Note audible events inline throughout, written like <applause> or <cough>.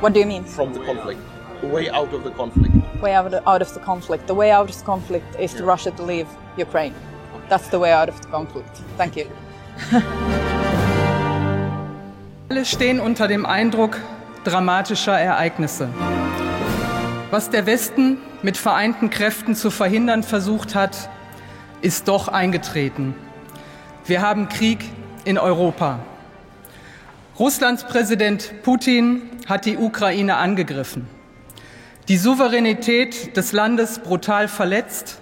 What do you mean? from the conflict, way out of the conflict. Way out of, out of the conflict. The way out of the conflict is to Yeah. Russia to leave Ukraine. That's the way out of the conflict. Thank you. <laughs> Alle stehen unter dem Eindruck dramatischer Ereignisse. Was der Westen mit vereinten Kräften zu verhindern versucht hat, ist doch eingetreten. Wir haben Krieg in Europa. Russlands Präsident Putin hat die Ukraine angegriffen, die Souveränität des Landes brutal verletzt,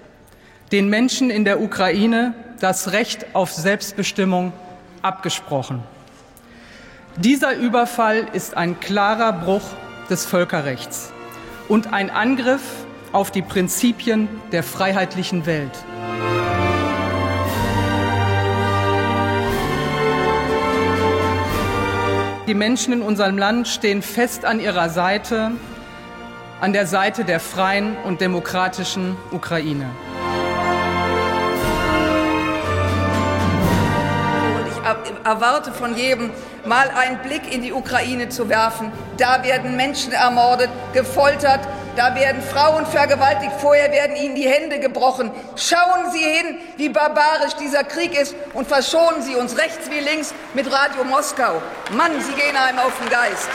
den Menschen in der Ukraine das Recht auf Selbstbestimmung abgesprochen. Dieser Überfall ist ein klarer Bruch des Völkerrechts und ein Angriff auf die Prinzipien der freiheitlichen Welt. Die Menschen in unserem Land stehen fest an ihrer Seite, an der Seite der freien und demokratischen Ukraine. Ich erwarte von jedem, mal einen Blick in die Ukraine zu werfen. Da werden Menschen ermordet, gefoltert, da werden Frauen vergewaltigt, vorher werden ihnen die Hände gebrochen. Schauen Sie hin, wie barbarisch dieser Krieg ist und verschonen Sie uns rechts wie links mit Radio Moskau. Mann, Sie gehen einem auf den Geist.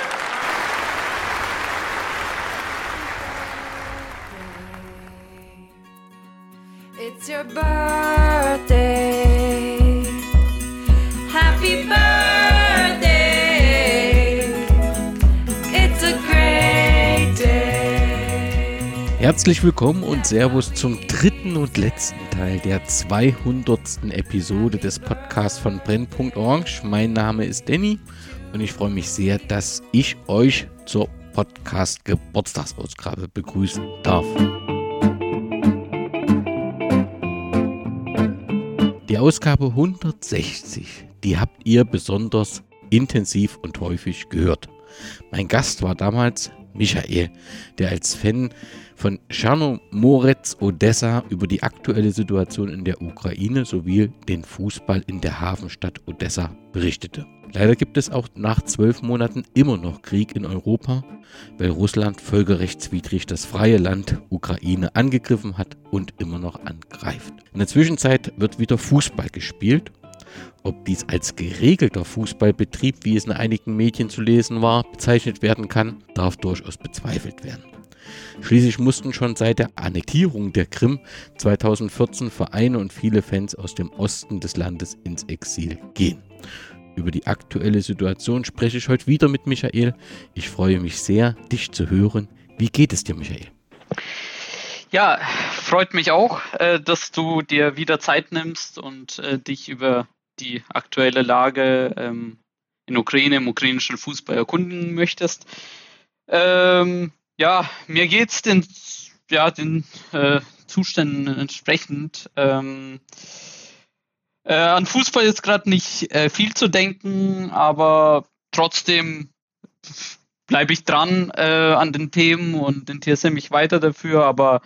It's your birthday. Happy birthday. Herzlich willkommen und Servus zum dritten und letzten Teil der 200. Episode des Podcasts von Brennpunkt Orange. Mein Name ist Danny und ich freue mich sehr, dass ich euch zur Podcast Geburtstagsausgabe begrüßen darf. Die Ausgabe 160, die habt ihr besonders intensiv und häufig gehört. Mein Gast war damals Michael, der als Fan von Tschernomorets Odessa über die aktuelle Situation in der Ukraine sowie den Fußball in der Hafenstadt Odessa berichtete. Leider gibt es auch nach zwölf Monaten immer noch Krieg in Europa, weil Russland völkerrechtswidrig das freie Land Ukraine angegriffen hat und immer noch angreift. In der Zwischenzeit wird wieder Fußball gespielt ob dies als geregelter Fußballbetrieb, wie es in einigen Medien zu lesen war, bezeichnet werden kann, darf durchaus bezweifelt werden. Schließlich mussten schon seit der Annektierung der Krim 2014 Vereine und viele Fans aus dem Osten des Landes ins Exil gehen. Über die aktuelle Situation spreche ich heute wieder mit Michael. Ich freue mich sehr, dich zu hören. Wie geht es dir, Michael? Ja, freut mich auch, äh, dass du dir wieder Zeit nimmst und äh, dich über die aktuelle Lage ähm, in Ukraine, im ukrainischen Fußball erkunden möchtest. Ähm, ja, mir geht's den, ja, den äh, Zuständen entsprechend. Ähm, äh, an Fußball ist gerade nicht äh, viel zu denken, aber trotzdem bleibe ich dran äh, an den Themen und interessiere mich weiter dafür, aber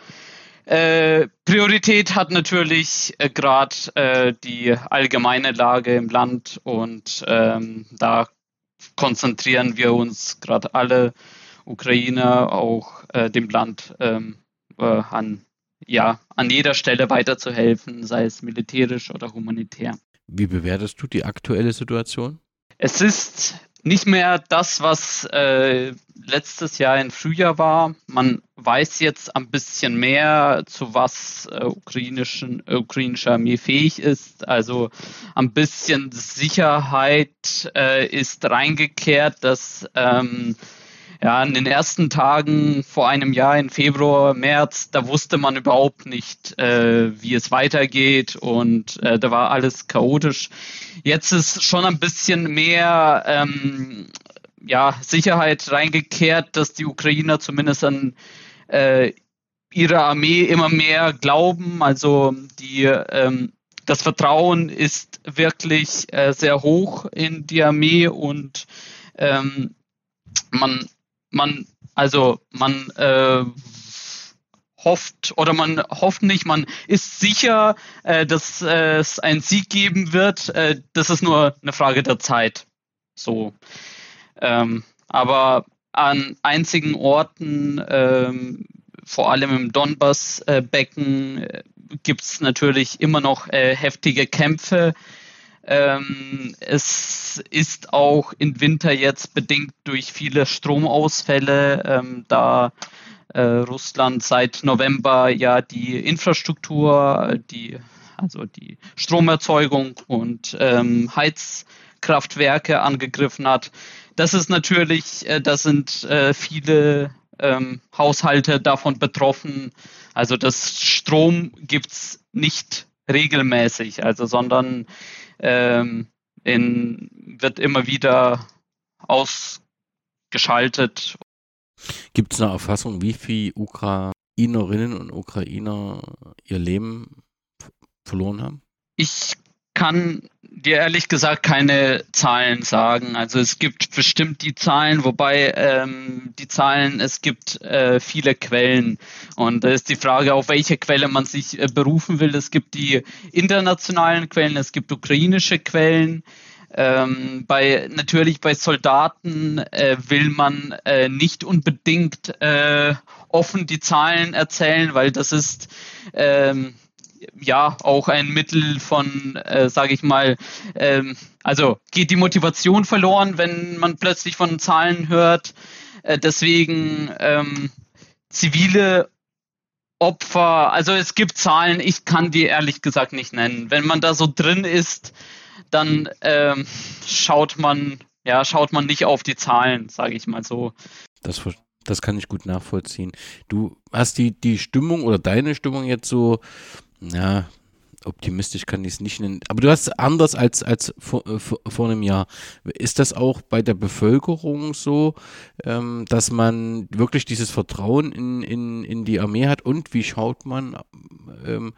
äh, Priorität hat natürlich äh, gerade die allgemeine Lage im Land und ähm, da konzentrieren wir uns gerade alle Ukrainer, auch äh, dem Land ähm, äh, an, ja, an jeder Stelle weiterzuhelfen, sei es militärisch oder humanitär. Wie bewertest du die aktuelle Situation? Es ist nicht mehr das, was äh, letztes Jahr im Frühjahr war. Man weiß jetzt ein bisschen mehr, zu was äh, ukrainischen, äh, ukrainische Armee fähig ist. Also ein bisschen Sicherheit äh, ist reingekehrt, dass ähm, ja, in den ersten Tagen vor einem Jahr, im Februar, März, da wusste man überhaupt nicht, äh, wie es weitergeht und äh, da war alles chaotisch. Jetzt ist schon ein bisschen mehr ähm, ja, Sicherheit reingekehrt, dass die Ukrainer zumindest an äh, ihre Armee immer mehr glauben. Also die, ähm, das Vertrauen ist wirklich äh, sehr hoch in die Armee und ähm, man, man, also man äh, hofft oder man hofft nicht, man ist sicher, äh, dass äh, es einen Sieg geben wird. Äh, das ist nur eine Frage der Zeit. So. Ähm, aber an einzigen Orten, ähm, vor allem im Donbass-Becken, äh, gibt es natürlich immer noch äh, heftige Kämpfe. Ähm, es ist auch im Winter jetzt bedingt durch viele Stromausfälle, ähm, da äh, Russland seit November ja die Infrastruktur, die also die Stromerzeugung und ähm, Heizkraftwerke angegriffen hat. Das ist natürlich, äh, das sind äh, viele ähm, Haushalte davon betroffen. Also das Strom gibt's nicht regelmäßig, also sondern ähm, in, wird immer wieder ausgeschaltet. Gibt es eine Erfassung, wie viele Ukrainerinnen und Ukrainer ihr Leben verloren haben? Ich kann dir ehrlich gesagt keine Zahlen sagen. Also es gibt bestimmt die Zahlen, wobei ähm, die Zahlen, es gibt äh, viele Quellen. Und da ist die Frage, auf welche Quelle man sich äh, berufen will. Es gibt die internationalen Quellen, es gibt ukrainische Quellen. Ähm, bei natürlich bei Soldaten äh, will man äh, nicht unbedingt äh, offen die Zahlen erzählen, weil das ist ähm, ja auch ein Mittel von, äh, sage ich mal, ähm, also geht die Motivation verloren, wenn man plötzlich von Zahlen hört. Äh, deswegen ähm, zivile Opfer, also es gibt Zahlen, ich kann die ehrlich gesagt nicht nennen. Wenn man da so drin ist, dann ähm, schaut man, ja, schaut man nicht auf die Zahlen, sage ich mal so. Das, das kann ich gut nachvollziehen. Du hast die, die Stimmung oder deine Stimmung jetzt so, ja, optimistisch kann ich es nicht nennen, aber du hast anders als, als vor, äh, vor, vor einem Jahr. Ist das auch bei der Bevölkerung so, ähm, dass man wirklich dieses Vertrauen in, in, in die Armee hat und wie schaut man ähm,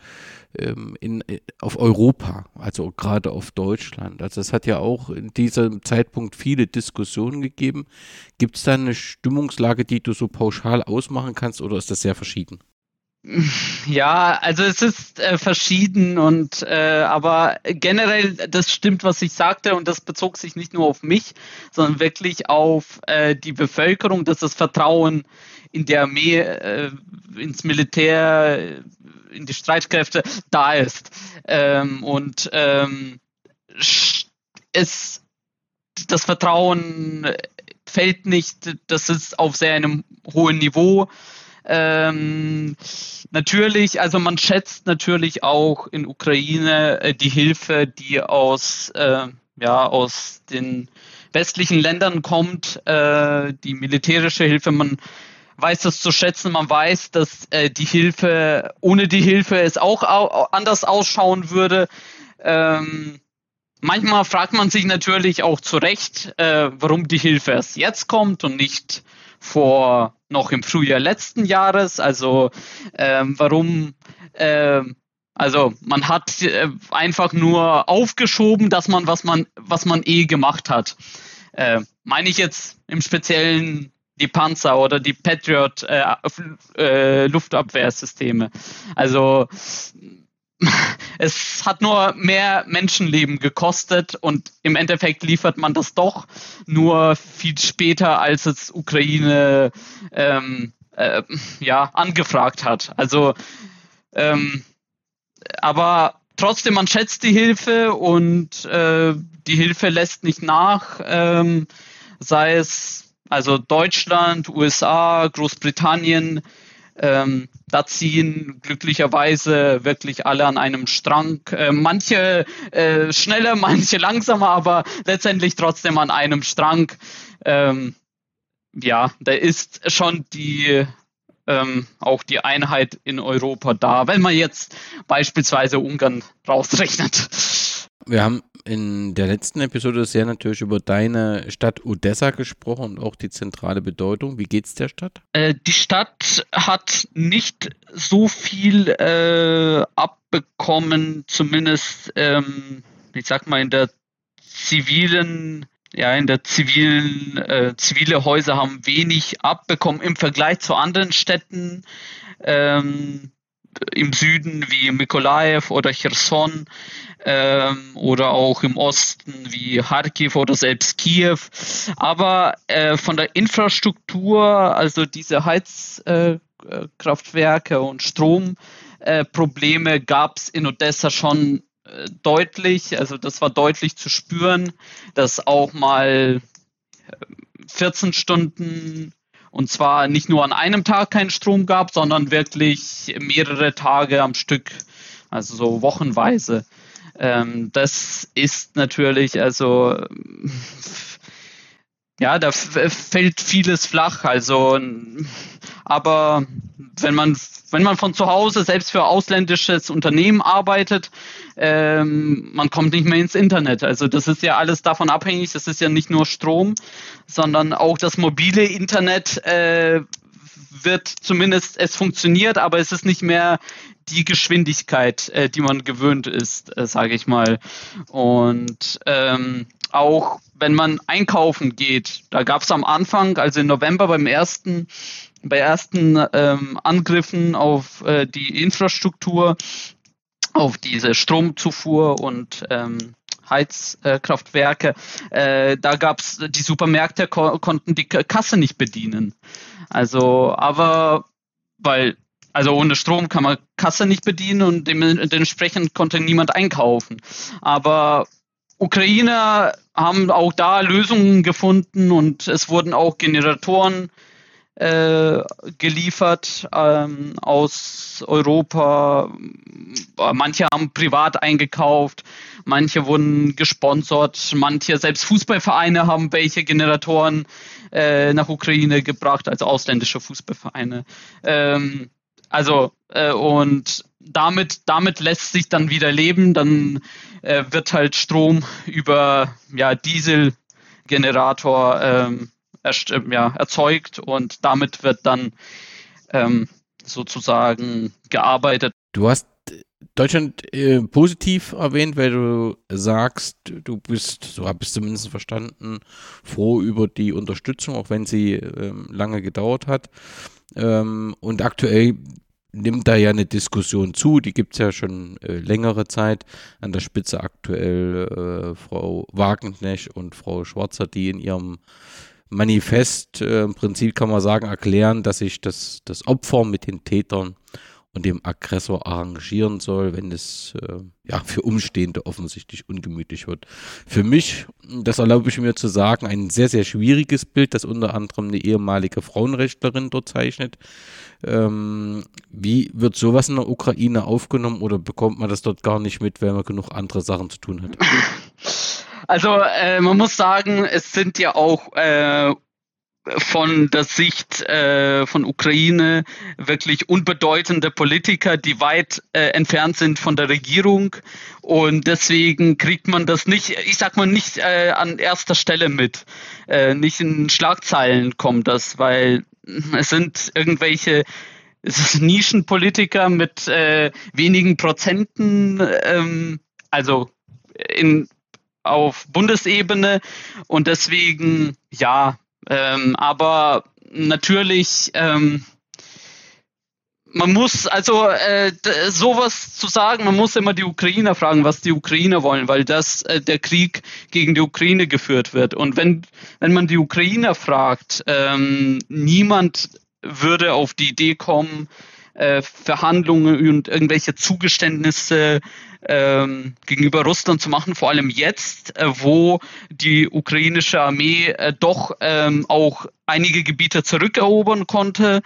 ähm, in, äh, auf Europa, also gerade auf Deutschland? Also es hat ja auch in diesem Zeitpunkt viele Diskussionen gegeben. Gibt es da eine Stimmungslage, die du so pauschal ausmachen kannst oder ist das sehr verschieden? Ja, also es ist äh, verschieden und äh, aber generell, das stimmt, was ich sagte und das bezog sich nicht nur auf mich, sondern wirklich auf äh, die Bevölkerung, dass das Vertrauen in die Armee, äh, ins Militär, in die Streitkräfte da ist. Ähm, und ähm, es das Vertrauen fällt nicht, das ist auf sehr einem hohen Niveau. Ähm, natürlich, also man schätzt natürlich auch in Ukraine äh, die Hilfe, die aus, äh, ja, aus den westlichen Ländern kommt, äh, die militärische Hilfe. Man weiß das zu schätzen, man weiß, dass äh, die Hilfe, ohne die Hilfe es auch au anders ausschauen würde. Ähm, manchmal fragt man sich natürlich auch zu Recht, äh, warum die Hilfe erst jetzt kommt und nicht vor noch im Frühjahr letzten Jahres. Also ähm, warum? ähm, also man hat äh, einfach nur aufgeschoben, dass man was man was man eh gemacht hat. Äh, meine ich jetzt im Speziellen die Panzer oder die Patriot äh, äh, Luftabwehrsysteme. Also <laughs> es hat nur mehr Menschenleben gekostet und im Endeffekt liefert man das doch nur viel später, als es Ukraine ähm, äh, ja, angefragt hat. Also, ähm, aber trotzdem, man schätzt die Hilfe und äh, die Hilfe lässt nicht nach, ähm, sei es also Deutschland, USA, Großbritannien, ähm, da ziehen glücklicherweise wirklich alle an einem Strang. Äh, manche äh, schneller, <laughs> manche langsamer, aber letztendlich trotzdem an einem Strang. Ähm, ja, da ist schon die ähm, auch die Einheit in Europa da, wenn man jetzt beispielsweise Ungarn rausrechnet. Wir haben in der letzten Episode sehr natürlich über deine Stadt Odessa gesprochen und auch die zentrale Bedeutung. Wie geht's der Stadt? Äh, die Stadt hat nicht so viel äh, abbekommen, zumindest, ähm, ich sag mal, in der zivilen, ja, in der zivilen, äh, zivile Häuser haben wenig abbekommen im Vergleich zu anderen Städten. Ähm, im Süden wie Mykolaiv oder Cherson ähm, oder auch im Osten wie Kharkiv oder selbst Kiew. Aber äh, von der Infrastruktur, also diese Heizkraftwerke äh, und Stromprobleme gab es in Odessa schon äh, deutlich. Also das war deutlich zu spüren, dass auch mal 14 Stunden und zwar nicht nur an einem Tag keinen Strom gab, sondern wirklich mehrere Tage am Stück, also so wochenweise. Ähm, das ist natürlich, also ja, da fällt vieles flach. Also, aber wenn man wenn man von zu Hause selbst für ausländisches Unternehmen arbeitet, ähm, man kommt nicht mehr ins Internet. Also das ist ja alles davon abhängig. Das ist ja nicht nur Strom, sondern auch das mobile Internet äh, wird zumindest es funktioniert, aber es ist nicht mehr die Geschwindigkeit, äh, die man gewöhnt ist, äh, sage ich mal. Und ähm, auch wenn man einkaufen geht, da gab es am Anfang, also im November beim ersten, bei ersten ähm, Angriffen auf äh, die Infrastruktur, auf diese Stromzufuhr und ähm, Heizkraftwerke, äh, da gab es die Supermärkte ko konnten die Kasse nicht bedienen. Also, aber weil also ohne Strom kann man Kasse nicht bedienen und dementsprechend konnte niemand einkaufen. Aber Ukrainer haben auch da Lösungen gefunden und es wurden auch Generatoren äh, geliefert ähm, aus Europa. Manche haben privat eingekauft, manche wurden gesponsert, manche selbst Fußballvereine haben welche Generatoren äh, nach Ukraine gebracht, also ausländische Fußballvereine. Ähm, also äh, und damit, damit lässt sich dann wieder leben. Dann äh, wird halt Strom über ja, Dieselgenerator ähm, ja, erzeugt und damit wird dann ähm, sozusagen gearbeitet. Du hast Deutschland äh, positiv erwähnt, weil du sagst, du bist, so habe ich es zumindest verstanden, froh über die Unterstützung, auch wenn sie ähm, lange gedauert hat. Ähm, und aktuell nimmt da ja eine Diskussion zu, die gibt es ja schon äh, längere Zeit. An der Spitze aktuell äh, Frau Wagenknecht und Frau Schwarzer, die in ihrem Manifest äh, im Prinzip kann man sagen, erklären, dass sich das, das Opfer mit den Tätern und dem Aggressor arrangieren soll, wenn es äh, ja für Umstehende offensichtlich ungemütlich wird. Für mich, das erlaube ich mir zu sagen, ein sehr, sehr schwieriges Bild, das unter anderem eine ehemalige Frauenrechtlerin dort zeichnet. Ähm, wie wird sowas in der Ukraine aufgenommen oder bekommt man das dort gar nicht mit, weil man genug andere Sachen zu tun hat? <laughs> Also äh, man muss sagen, es sind ja auch äh, von der Sicht äh, von Ukraine wirklich unbedeutende Politiker, die weit äh, entfernt sind von der Regierung. Und deswegen kriegt man das nicht, ich sag mal, nicht äh, an erster Stelle mit. Äh, nicht in Schlagzeilen kommt das, weil es sind irgendwelche Nischenpolitiker mit äh, wenigen Prozenten, ähm, also in, auf Bundesebene. Und deswegen, ja, ähm, aber natürlich, ähm, man muss also äh, sowas zu sagen, man muss immer die Ukrainer fragen, was die Ukrainer wollen, weil das äh, der Krieg gegen die Ukraine geführt wird. Und wenn wenn man die Ukrainer fragt, ähm, niemand würde auf die Idee kommen, äh, Verhandlungen und irgendwelche Zugeständnisse ähm, gegenüber Russland zu machen, vor allem jetzt, äh, wo die ukrainische Armee äh, doch ähm, auch einige Gebiete zurückerobern konnte.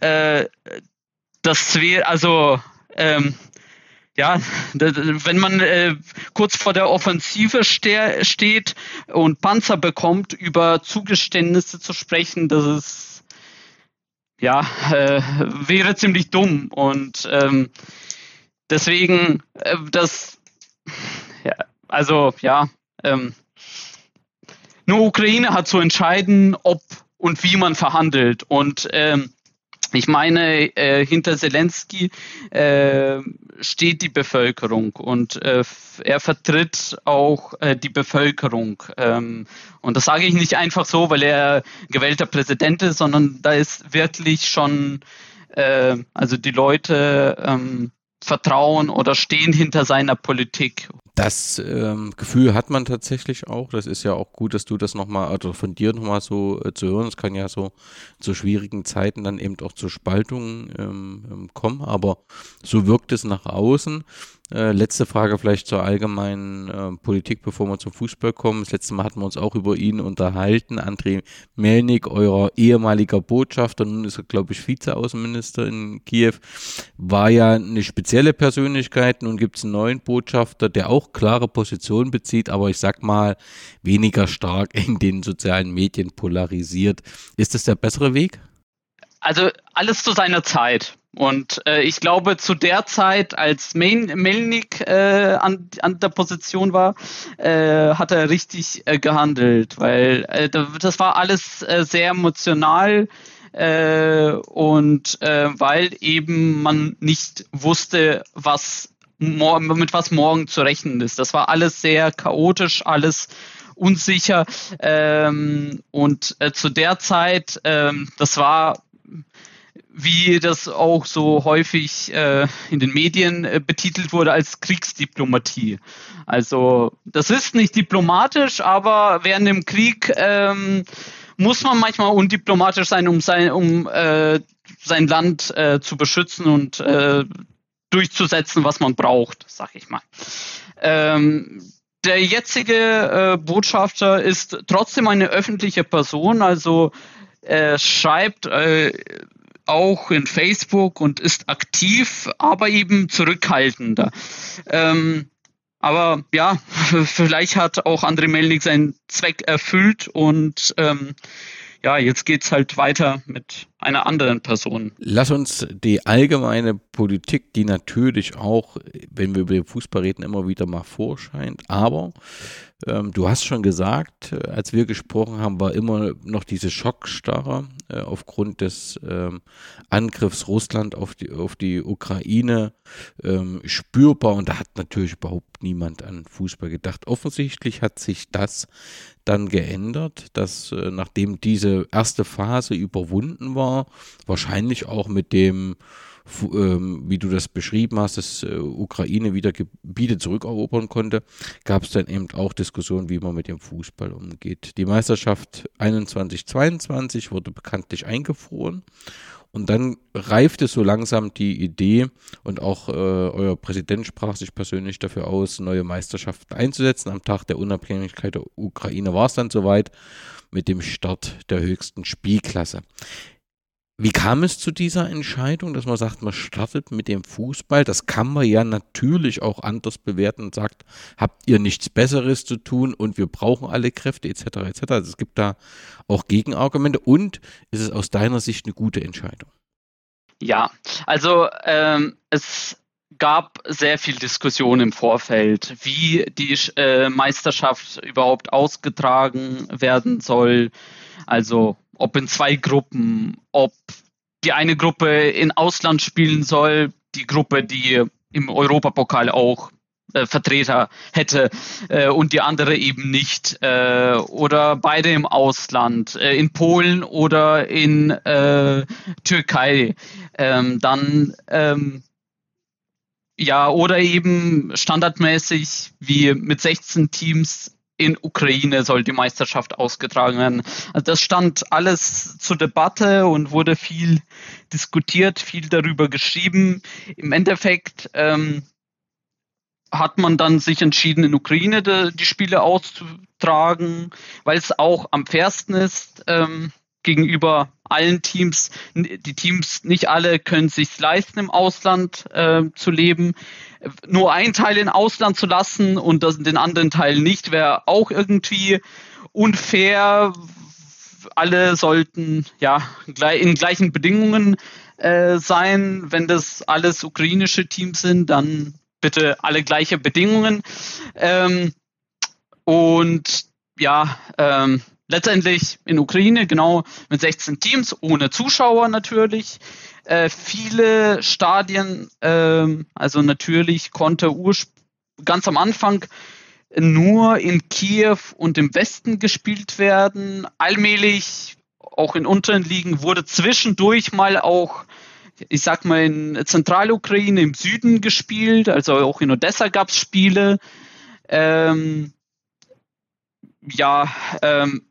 Äh, das wäre also ähm, ja, wenn man äh, kurz vor der Offensive ste steht und Panzer bekommt, über Zugeständnisse zu sprechen, das ist ja, äh, wäre ziemlich dumm. Und ähm, deswegen, äh, das, ja, also ja, ähm, nur Ukraine hat zu entscheiden, ob und wie man verhandelt. Und ähm, ich meine, äh, hinter Zelensky äh, steht die Bevölkerung und äh, er vertritt auch äh, die Bevölkerung. Ähm, und das sage ich nicht einfach so, weil er gewählter Präsident ist, sondern da ist wirklich schon äh, also die Leute ähm, vertrauen oder stehen hinter seiner Politik. Das ähm, Gefühl hat man tatsächlich auch. Das ist ja auch gut, dass du das nochmal, also von dir nochmal so äh, zu hören. Es kann ja so zu schwierigen Zeiten dann eben auch zur Spaltung ähm, ähm kommen, aber so wirkt es nach außen. Äh, letzte Frage vielleicht zur allgemeinen äh, Politik, bevor wir zum Fußball kommen. Das letzte Mal hatten wir uns auch über ihn unterhalten. André Melnik, euer ehemaliger Botschafter, nun ist er, glaube ich, Vizeaußenminister in Kiew, war ja eine spezielle Persönlichkeit. Nun gibt es einen neuen Botschafter, der auch klare Positionen bezieht, aber ich sag mal, weniger stark in den sozialen Medien polarisiert. Ist das der bessere Weg? Also alles zu seiner Zeit. Und äh, ich glaube, zu der Zeit, als Melnik äh, an, an der Position war, äh, hat er richtig äh, gehandelt, weil äh, das war alles äh, sehr emotional und weil eben man nicht wusste, was mit was morgen zu rechnen ist. Das war alles sehr chaotisch, alles unsicher ähm, und äh, zu der Zeit, ähm, das war wie das auch so häufig äh, in den Medien äh, betitelt wurde als Kriegsdiplomatie. Also das ist nicht diplomatisch, aber während dem Krieg ähm, muss man manchmal undiplomatisch sein, um sein, um äh, sein Land äh, zu beschützen und äh, durchzusetzen, was man braucht, sag ich mal. Ähm, der jetzige äh, Botschafter ist trotzdem eine öffentliche Person, also er schreibt äh, auch in Facebook und ist aktiv, aber eben zurückhaltender. Ähm, aber ja, <laughs> vielleicht hat auch André Melnik seinen Zweck erfüllt und ähm, ja, jetzt geht's halt weiter mit einer anderen Person. Lass uns die allgemeine Politik, die natürlich auch, wenn wir über den Fußball reden, immer wieder mal vorscheint, aber ähm, du hast schon gesagt, äh, als wir gesprochen haben, war immer noch diese Schockstarre äh, aufgrund des ähm, Angriffs Russland auf die, auf die Ukraine ähm, spürbar und da hat natürlich überhaupt niemand an Fußball gedacht. Offensichtlich hat sich das dann geändert, dass äh, nachdem diese erste Phase überwunden war, wahrscheinlich auch mit dem ähm, wie du das beschrieben hast, dass äh, Ukraine wieder Gebiete zurückerobern konnte, gab es dann eben auch Diskussionen, wie man mit dem Fußball umgeht. Die Meisterschaft 21-22 wurde bekanntlich eingefroren. Und dann reifte so langsam die Idee und auch äh, euer Präsident sprach sich persönlich dafür aus, neue Meisterschaften einzusetzen. Am Tag der Unabhängigkeit der Ukraine war es dann soweit mit dem Start der höchsten Spielklasse. Wie kam es zu dieser Entscheidung, dass man sagt, man startet mit dem Fußball? Das kann man ja natürlich auch anders bewerten und sagt, habt ihr nichts Besseres zu tun und wir brauchen alle Kräfte etc. etc. Also es gibt da auch Gegenargumente und ist es aus deiner Sicht eine gute Entscheidung? Ja, also ähm, es gab sehr viel Diskussion im Vorfeld, wie die äh, Meisterschaft überhaupt ausgetragen werden soll. Also ob in zwei Gruppen, ob die eine Gruppe in Ausland spielen soll, die Gruppe, die im Europapokal auch äh, Vertreter hätte äh, und die andere eben nicht äh, oder beide im Ausland äh, in Polen oder in äh, Türkei ähm, dann ähm, ja oder eben standardmäßig wie mit 16 Teams in Ukraine soll die Meisterschaft ausgetragen werden. Also das stand alles zur Debatte und wurde viel diskutiert, viel darüber geschrieben. Im Endeffekt ähm, hat man dann sich entschieden, in Ukraine de, die Spiele auszutragen, weil es auch am fairsten ist ähm, gegenüber allen Teams. Die Teams, nicht alle können sich leisten, im Ausland äh, zu leben nur einen Teil in Ausland zu lassen und das, den anderen Teil nicht, wäre auch irgendwie unfair. Alle sollten ja in gleichen Bedingungen äh, sein. Wenn das alles ukrainische Teams sind, dann bitte alle gleiche Bedingungen. Ähm, und ja, ähm, letztendlich in Ukraine genau mit 16 Teams, ohne Zuschauer natürlich. Äh, viele Stadien, äh, also natürlich konnte ganz am Anfang nur in Kiew und im Westen gespielt werden. Allmählich, auch in unteren Ligen, wurde zwischendurch mal auch ich sag mal, in Zentralukraine im Süden gespielt, also auch in Odessa gab es Spiele. Ähm, ja, ähm,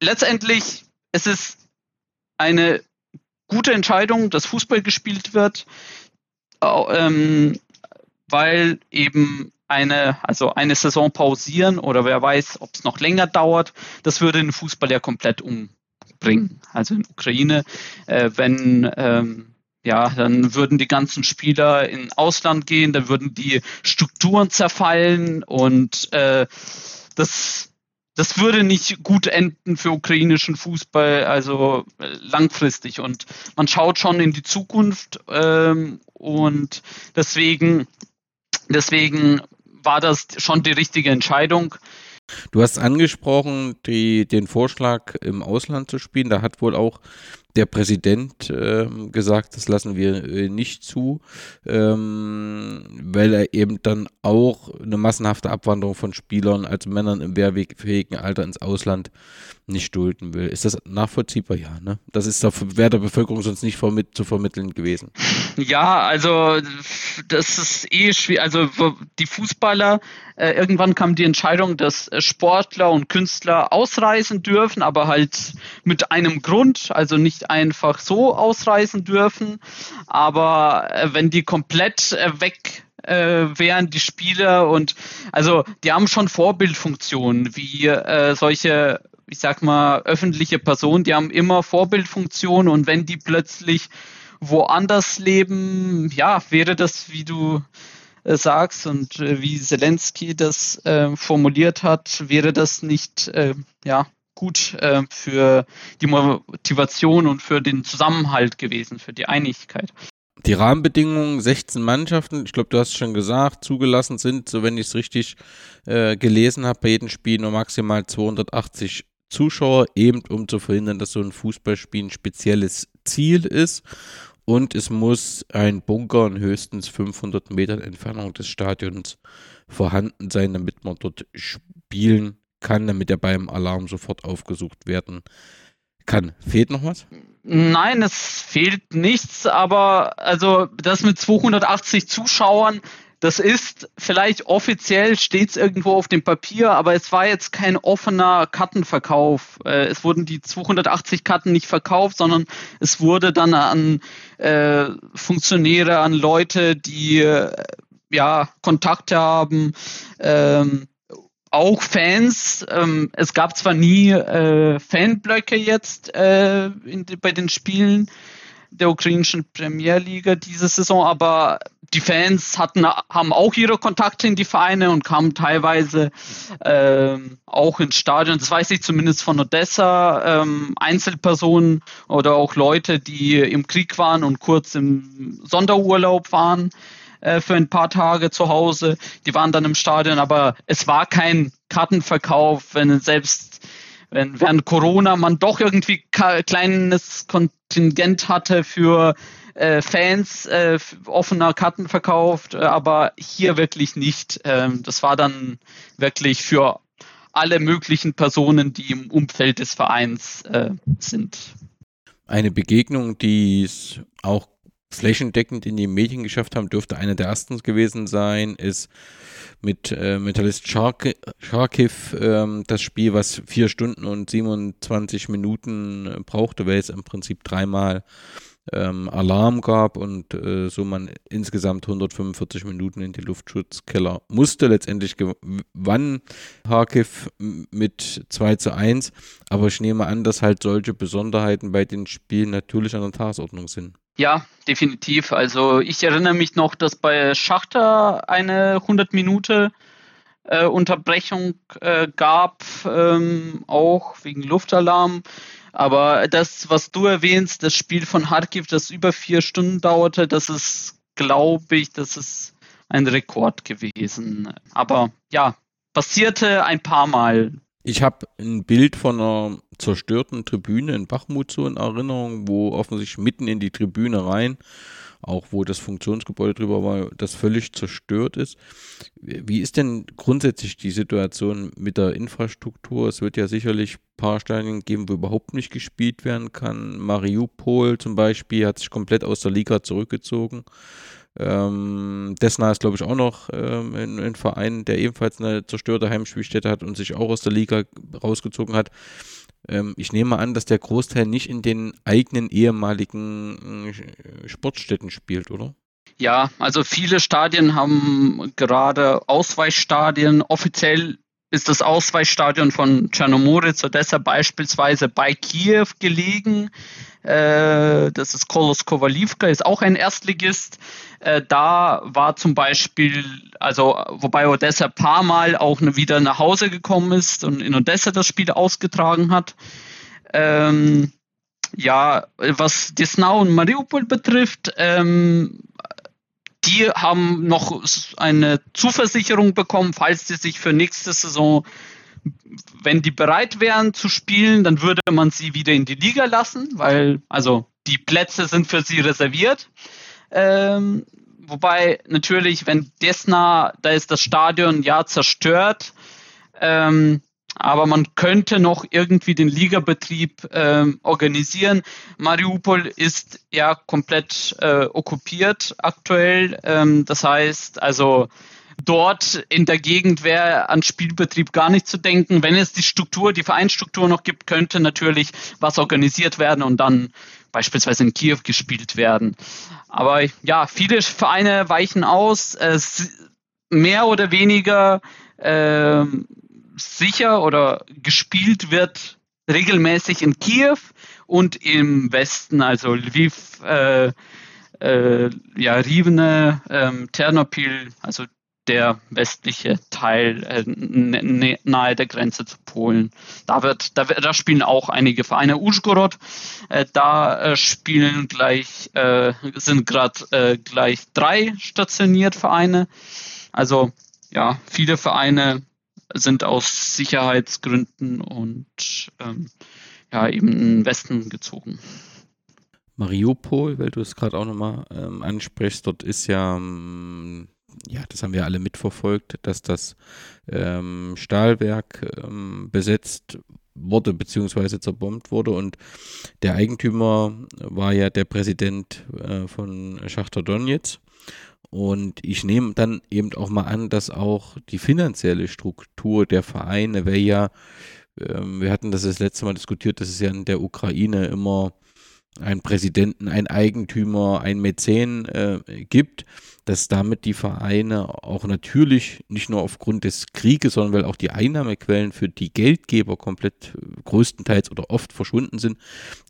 letztendlich es ist eine gute Entscheidung, dass Fußball gespielt wird, ähm, weil eben eine, also eine Saison pausieren oder wer weiß, ob es noch länger dauert, das würde den Fußball ja komplett umbringen. Also in Ukraine, äh, wenn ähm, ja, dann würden die ganzen Spieler in Ausland gehen, dann würden die Strukturen zerfallen und äh, das das würde nicht gut enden für ukrainischen Fußball, also äh, langfristig. Und man schaut schon in die Zukunft ähm, und deswegen, deswegen war das schon die richtige Entscheidung. Du hast angesprochen, die, den Vorschlag im Ausland zu spielen. Da hat wohl auch der Präsident äh, gesagt, das lassen wir äh, nicht zu, ähm, weil er eben dann auch eine massenhafte Abwanderung von Spielern, also Männern im wehrfähigen Alter ins Ausland nicht dulden will. Ist das nachvollziehbar? Ja, ne? Das ist der, wäre der Bevölkerung sonst nicht vermitt, zu vermitteln gewesen. Ja, also das ist eh schwierig. Also die Fußballer, äh, irgendwann kam die Entscheidung, dass Sportler und Künstler ausreisen dürfen, aber halt mit einem Grund, also nicht einfach so ausreisen dürfen. Aber äh, wenn die komplett äh, weg äh, wären die Spieler und also die haben schon Vorbildfunktionen wie äh, solche ich sag mal, öffentliche Personen, die haben immer Vorbildfunktionen und wenn die plötzlich woanders leben, ja, wäre das, wie du äh, sagst und äh, wie Zelensky das äh, formuliert hat, wäre das nicht, äh, ja, gut äh, für die Motivation und für den Zusammenhalt gewesen, für die Einigkeit. Die Rahmenbedingungen, 16 Mannschaften, ich glaube, du hast schon gesagt, zugelassen sind, so wenn ich es richtig äh, gelesen habe, bei jedem Spiel nur maximal 280 Zuschauer, eben um zu verhindern, dass so ein Fußballspiel ein spezielles Ziel ist. Und es muss ein Bunker in höchstens 500 Metern Entfernung des Stadions vorhanden sein, damit man dort spielen kann, damit er beim Alarm sofort aufgesucht werden kann. Fehlt noch was? Nein, es fehlt nichts, aber also das mit 280 Zuschauern, das ist vielleicht offiziell steht es irgendwo auf dem Papier, aber es war jetzt kein offener Kartenverkauf. Äh, es wurden die 280 Karten nicht verkauft, sondern es wurde dann an äh, Funktionäre, an Leute, die äh, ja Kontakte haben, ähm, auch Fans. Ähm, es gab zwar nie äh, Fanblöcke jetzt äh, in, bei den Spielen der ukrainischen Premierliga diese Saison, aber die Fans hatten, haben auch ihre Kontakte in die Vereine und kamen teilweise ähm, auch ins Stadion. Das weiß ich zumindest von Odessa. Ähm, Einzelpersonen oder auch Leute, die im Krieg waren und kurz im Sonderurlaub waren äh, für ein paar Tage zu Hause. Die waren dann im Stadion, aber es war kein Kartenverkauf, wenn selbst wenn während Corona man doch irgendwie kleines Kontingent hatte für äh, Fans äh, offener Karten verkauft, äh, aber hier wirklich nicht. Ähm, das war dann wirklich für alle möglichen Personen, die im Umfeld des Vereins äh, sind. Eine Begegnung, die es auch flächendeckend in die Medien geschafft haben, dürfte eine der ersten gewesen sein, ist mit äh, Metallist Charkiv ähm, das Spiel, was vier Stunden und 27 Minuten äh, brauchte, weil es im Prinzip dreimal ähm, Alarm gab und äh, so man insgesamt 145 Minuten in die Luftschutzkeller musste. Letztendlich gewann Harkiv mit 2 zu 1, aber ich nehme an, dass halt solche Besonderheiten bei den Spielen natürlich an der Tagesordnung sind. Ja, definitiv. Also ich erinnere mich noch, dass bei Schachter eine 100 Minute äh, Unterbrechung äh, gab, ähm, auch wegen Luftalarm. Aber das, was du erwähnst, das Spiel von Kharkiv, das über vier Stunden dauerte, das ist, glaube ich, das ist ein Rekord gewesen. Aber ja, passierte ein paar Mal. Ich habe ein Bild von einer zerstörten Tribüne in Bachmut so in Erinnerung, wo offensichtlich mitten in die Tribüne rein auch wo das Funktionsgebäude drüber war, das völlig zerstört ist. Wie ist denn grundsätzlich die Situation mit der Infrastruktur? Es wird ja sicherlich ein paar Stadien geben, wo überhaupt nicht gespielt werden kann. Mariupol zum Beispiel hat sich komplett aus der Liga zurückgezogen. Ähm, Desna ist, glaube ich, auch noch ähm, ein, ein, Verein, der ebenfalls eine zerstörte Heimspielstätte hat und sich auch aus der Liga rausgezogen hat. Ähm, ich nehme an, dass der Großteil nicht in den eigenen ehemaligen äh, Sportstätten spielt, oder? Ja, also viele Stadien haben gerade Ausweichstadien. Offiziell ist das Ausweichstadion von Czernomoritz Odessa beispielsweise bei Kiew gelegen. Äh, das ist Kolos Kowalivka, ist auch ein Erstligist. Äh, da war zum Beispiel, also wobei Odessa ein paar Mal auch wieder nach Hause gekommen ist und in Odessa das Spiel ausgetragen hat. Ähm, ja, was Desnau und Mariupol betrifft, ähm, die haben noch eine Zuversicherung bekommen, falls sie sich für nächste Saison, wenn die bereit wären zu spielen, dann würde man sie wieder in die Liga lassen, weil also die Plätze sind für sie reserviert. Ähm, wobei natürlich, wenn Desna, da ist das Stadion ja zerstört, ähm, aber man könnte noch irgendwie den Ligabetrieb ähm, organisieren. Mariupol ist ja komplett äh, okkupiert aktuell. Ähm, das heißt, also dort in der Gegend wäre an Spielbetrieb gar nicht zu denken. Wenn es die Struktur, die Vereinsstruktur noch gibt, könnte natürlich was organisiert werden und dann beispielsweise in Kiew gespielt werden. Aber ja, viele Vereine weichen aus. Äh, mehr oder weniger äh, sicher oder gespielt wird regelmäßig in Kiew und im Westen, also Lviv, äh, äh, ja, Rivne, ähm, Ternopil, also der westliche Teil äh, nahe der Grenze zu Polen. Da wird, da, da spielen auch einige Vereine. Uschgorod, äh, da äh, spielen gleich, äh, sind gerade äh, gleich drei stationiert Vereine. Also ja, viele Vereine sind aus Sicherheitsgründen und ähm, ja, eben in den Westen gezogen. Mariupol, weil du es gerade auch nochmal ähm, ansprichst, dort ist ja, ähm, ja, das haben wir alle mitverfolgt, dass das ähm, Stahlwerk ähm, besetzt wurde beziehungsweise zerbombt wurde. Und der Eigentümer war ja der Präsident äh, von Schachter Donetsk und ich nehme dann eben auch mal an, dass auch die finanzielle Struktur der Vereine, wäre ja, ähm, wir hatten das das letzte Mal diskutiert, dass es ja in der Ukraine immer einen Präsidenten, einen Eigentümer, einen Mäzen äh, gibt, dass damit die Vereine auch natürlich nicht nur aufgrund des Krieges, sondern weil auch die Einnahmequellen für die Geldgeber komplett äh, größtenteils oder oft verschwunden sind,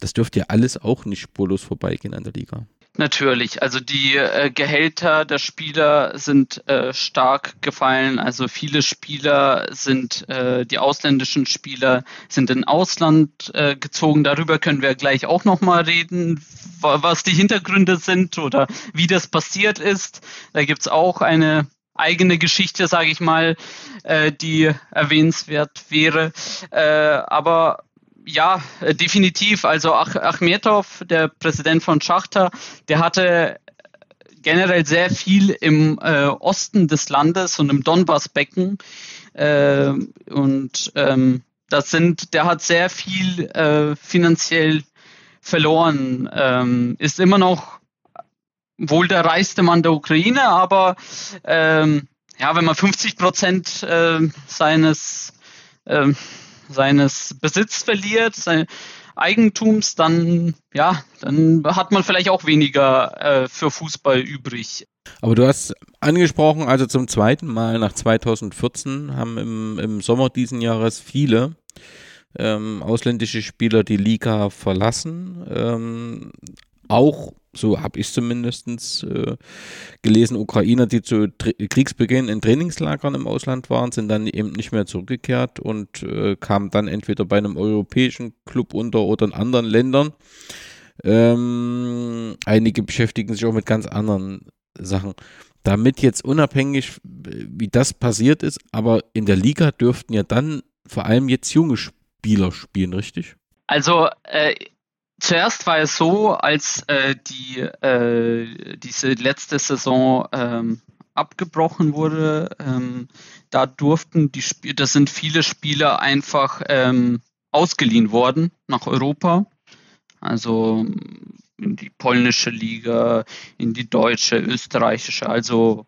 das dürfte ja alles auch nicht spurlos vorbeigehen an der Liga. Natürlich, also die äh, Gehälter der Spieler sind äh, stark gefallen. Also viele Spieler sind, äh, die ausländischen Spieler sind in Ausland äh, gezogen. Darüber können wir gleich auch nochmal reden, was die Hintergründe sind oder wie das passiert ist. Da gibt's auch eine eigene Geschichte, sage ich mal, äh, die erwähnenswert wäre. Äh, aber ja, äh, definitiv. Also Ach Achmetov, der Präsident von Schachter, der hatte generell sehr viel im äh, Osten des Landes und im Donbassbecken. Äh, und ähm, das sind, der hat sehr viel äh, finanziell verloren, ähm, ist immer noch wohl der reichste Mann der Ukraine, aber ähm, ja, wenn man 50 Prozent äh, seines äh, seines Besitz verliert, sein Eigentums, dann ja, dann hat man vielleicht auch weniger äh, für Fußball übrig. Aber du hast angesprochen, also zum zweiten Mal nach 2014 haben im, im Sommer diesen Jahres viele ähm, ausländische Spieler die Liga verlassen. Ähm, auch so habe ich zumindest äh, gelesen, Ukrainer, die zu Tra Kriegsbeginn in Trainingslagern im Ausland waren, sind dann eben nicht mehr zurückgekehrt und äh, kamen dann entweder bei einem europäischen Club unter oder in anderen Ländern. Ähm, einige beschäftigen sich auch mit ganz anderen Sachen. Damit jetzt unabhängig, wie das passiert ist, aber in der Liga dürften ja dann vor allem jetzt junge Spieler spielen, richtig? Also äh, zuerst war es so, als äh, die, äh, diese letzte Saison ähm, abgebrochen wurde, ähm, da durften die Spieler, das sind viele Spieler einfach ähm, ausgeliehen worden nach Europa. Also in die polnische Liga, in die deutsche, österreichische, also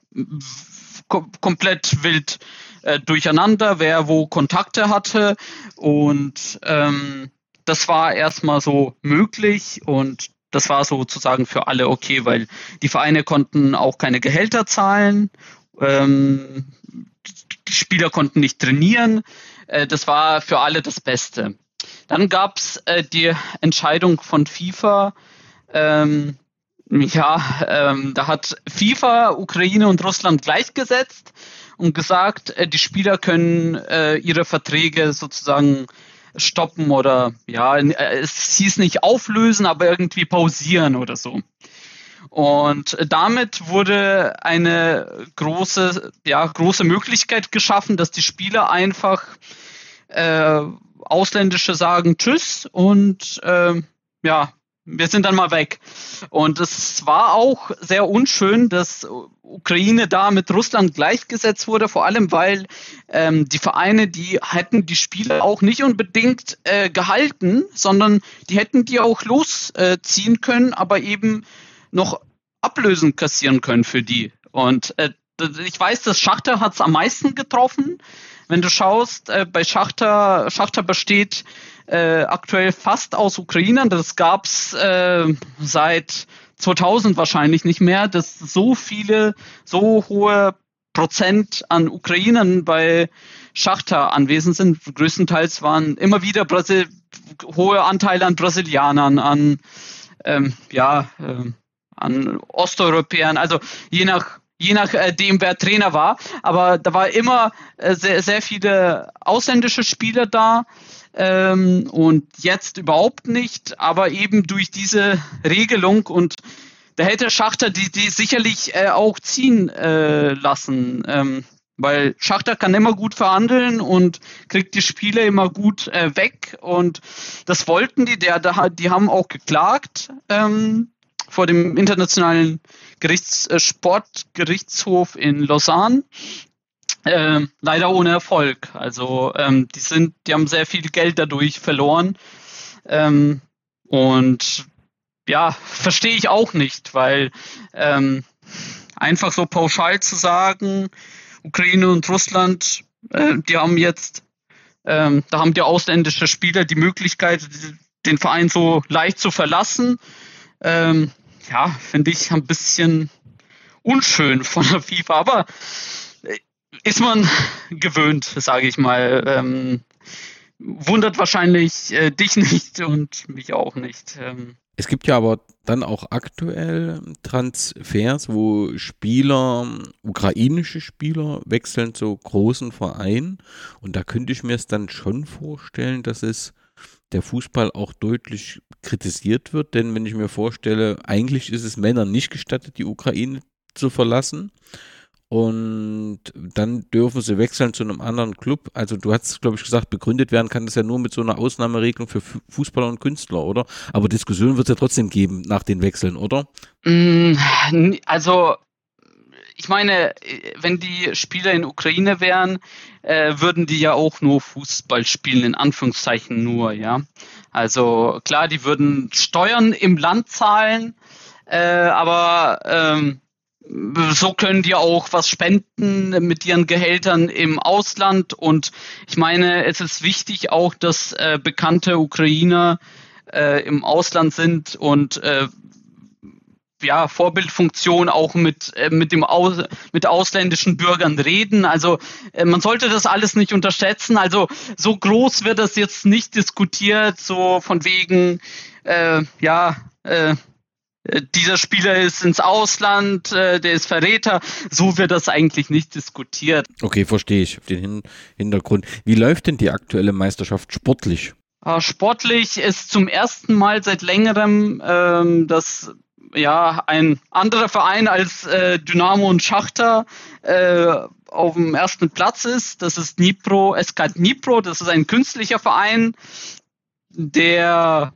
kom komplett wild äh, durcheinander, wer wo Kontakte hatte. Und ähm, das war erstmal so möglich und das war sozusagen für alle okay, weil die Vereine konnten auch keine Gehälter zahlen, ähm, die Spieler konnten nicht trainieren. Äh, das war für alle das Beste. Dann gab es äh, die Entscheidung von FIFA, ähm, ja, ähm, da hat FIFA Ukraine und Russland gleichgesetzt und gesagt, äh, die Spieler können äh, ihre Verträge sozusagen stoppen oder ja, äh, es hieß nicht auflösen, aber irgendwie pausieren oder so. Und damit wurde eine große, ja, große Möglichkeit geschaffen, dass die Spieler einfach äh, Ausländische sagen Tschüss und äh, ja, wir sind dann mal weg. Und es war auch sehr unschön, dass Ukraine da mit Russland gleichgesetzt wurde, vor allem weil ähm, die Vereine, die hätten die Spiele auch nicht unbedingt äh, gehalten, sondern die hätten die auch losziehen äh, können, aber eben noch Ablösen kassieren können für die. Und äh, ich weiß, dass Schachter hat es am meisten getroffen. Wenn du schaust, äh, bei Schachter, Schachter besteht äh, aktuell fast aus Ukrainern. Das gab's äh, seit 2000 wahrscheinlich nicht mehr, dass so viele, so hohe Prozent an Ukrainern bei Schachter anwesend sind. Größtenteils waren immer wieder Brasil hohe Anteile an Brasilianern, an ähm, ja, äh, an Osteuropäern, also je nach je nachdem, äh, wer Trainer war. Aber da war immer äh, sehr, sehr viele ausländische Spieler da ähm, und jetzt überhaupt nicht, aber eben durch diese Regelung und da hätte Schachter die, die sicherlich äh, auch ziehen äh, lassen. Ähm, weil Schachter kann immer gut verhandeln und kriegt die Spiele immer gut äh, weg. Und das wollten die, der, die haben auch geklagt ähm, vor dem Internationalen Gerichts, äh, Sportgerichtshof in Lausanne. Äh, leider ohne Erfolg. Also ähm, die sind, die haben sehr viel Geld dadurch verloren. Ähm, und ja, verstehe ich auch nicht, weil ähm, einfach so pauschal zu sagen, Ukraine und Russland, äh, die haben jetzt, ähm, da haben die ausländische Spieler die Möglichkeit, den Verein so leicht zu verlassen. Ähm, ja, finde ich ein bisschen unschön von der FIFA, aber ist man gewöhnt, sage ich mal. Ähm, wundert wahrscheinlich äh, dich nicht und mich auch nicht. Ähm. Es gibt ja aber dann auch aktuell Transfers, wo Spieler, ukrainische Spieler wechseln zu großen Vereinen. Und da könnte ich mir es dann schon vorstellen, dass es der Fußball auch deutlich kritisiert wird. Denn wenn ich mir vorstelle, eigentlich ist es Männern nicht gestattet, die Ukraine zu verlassen und dann dürfen sie wechseln zu einem anderen Club. Also du hast, glaube ich, gesagt, begründet werden kann das ja nur mit so einer Ausnahmeregelung für Fußballer und Künstler, oder? Aber Diskussionen wird es ja trotzdem geben nach den Wechseln, oder? Mm, also ich meine, wenn die Spieler in Ukraine wären, äh, würden die ja auch nur Fußball spielen, in Anführungszeichen nur, ja. Also klar, die würden Steuern im Land zahlen, äh, aber ähm, so können die auch was spenden mit ihren Gehältern im Ausland. Und ich meine, es ist wichtig auch, dass äh, bekannte Ukrainer äh, im Ausland sind und äh, ja, Vorbildfunktion auch mit, äh, mit, dem Aus, mit ausländischen Bürgern reden. Also äh, man sollte das alles nicht unterschätzen. Also so groß wird das jetzt nicht diskutiert, so von wegen, äh, ja, äh, dieser Spieler ist ins Ausland, äh, der ist Verräter. So wird das eigentlich nicht diskutiert. Okay, verstehe ich den Hin Hintergrund. Wie läuft denn die aktuelle Meisterschaft sportlich? Äh, sportlich ist zum ersten Mal seit längerem ähm, das ja ein anderer Verein als äh, Dynamo und Schachter äh, auf dem ersten Platz ist. Das ist Dnipro, SK Dnipro. Das ist ein künstlicher Verein, der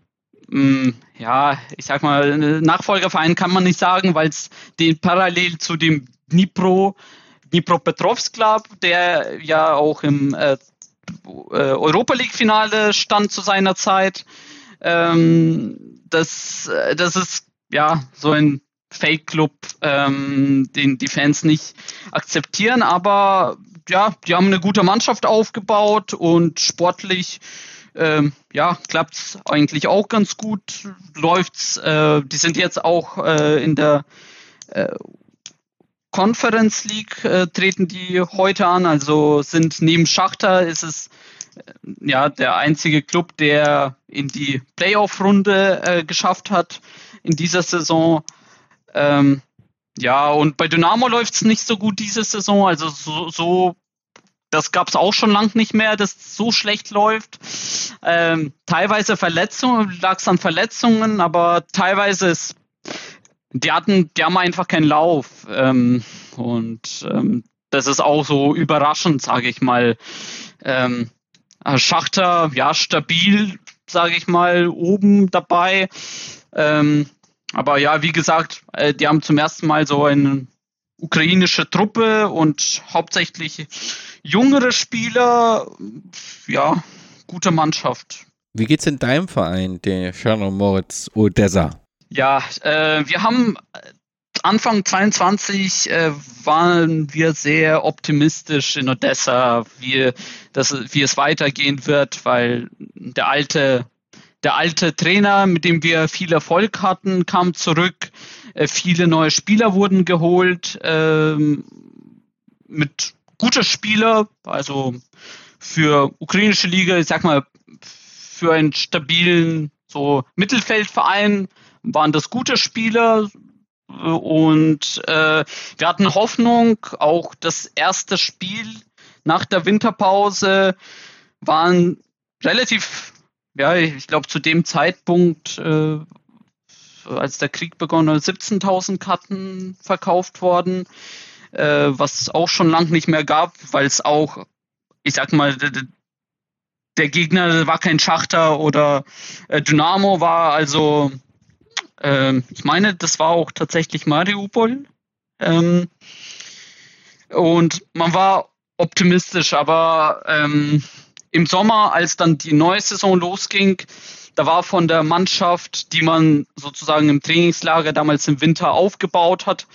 ja, ich sag mal, Nachfolgerverein kann man nicht sagen, weil es den parallel zu dem Dnipro, Dnipropetrovsk Club, der ja auch im äh, äh, Europa League Finale stand zu seiner Zeit. Ähm, das, äh, das ist ja so ein Fake-Club, ähm, den die Fans nicht akzeptieren, aber ja, die haben eine gute Mannschaft aufgebaut und sportlich ähm, ja, klappt eigentlich auch ganz gut, läuft's. Äh, die sind jetzt auch äh, in der äh, Conference League äh, treten die heute an, also sind neben Schachter ist es äh, ja der einzige Club, der in die Playoff-Runde äh, geschafft hat in dieser Saison. Ähm, ja, und bei Dynamo läuft es nicht so gut diese Saison. Also so, so das gab es auch schon lang nicht mehr, dass so schlecht läuft. Ähm, teilweise Verletzungen, lag es an Verletzungen, aber teilweise ist, die hatten, die haben einfach keinen Lauf. Ähm, und ähm, das ist auch so überraschend, sage ich mal. Ähm, Schachter, ja, stabil, sage ich mal, oben dabei. Ähm, aber ja, wie gesagt, äh, die haben zum ersten Mal so eine ukrainische Truppe und hauptsächlich jüngere Spieler. Ja, gute Mannschaft. Wie geht's in deinem Verein, der Cherno Moritz Odessa? Ja, äh, wir haben Anfang 22 äh, waren wir sehr optimistisch in Odessa, wie, dass, wie es weitergehen wird, weil der alte der alte Trainer, mit dem wir viel Erfolg hatten, kam zurück. Äh, viele neue Spieler wurden geholt ähm, mit gute Spieler, also für ukrainische Liga, ich sag mal, für einen stabilen so Mittelfeldverein waren das gute Spieler und äh, wir hatten Hoffnung, auch das erste Spiel nach der Winterpause waren relativ ja, ich glaube, zu dem Zeitpunkt, äh, als der Krieg begonnen hat, 17.000 Karten verkauft worden, äh, was auch schon lang nicht mehr gab, weil es auch, ich sag mal, der Gegner war kein Schachter oder äh, Dynamo war also, äh, ich meine, das war auch tatsächlich Mariupol. Ähm, und man war optimistisch, aber ähm, im Sommer, als dann die neue Saison losging, da war von der Mannschaft, die man sozusagen im Trainingslager damals im Winter aufgebaut hat,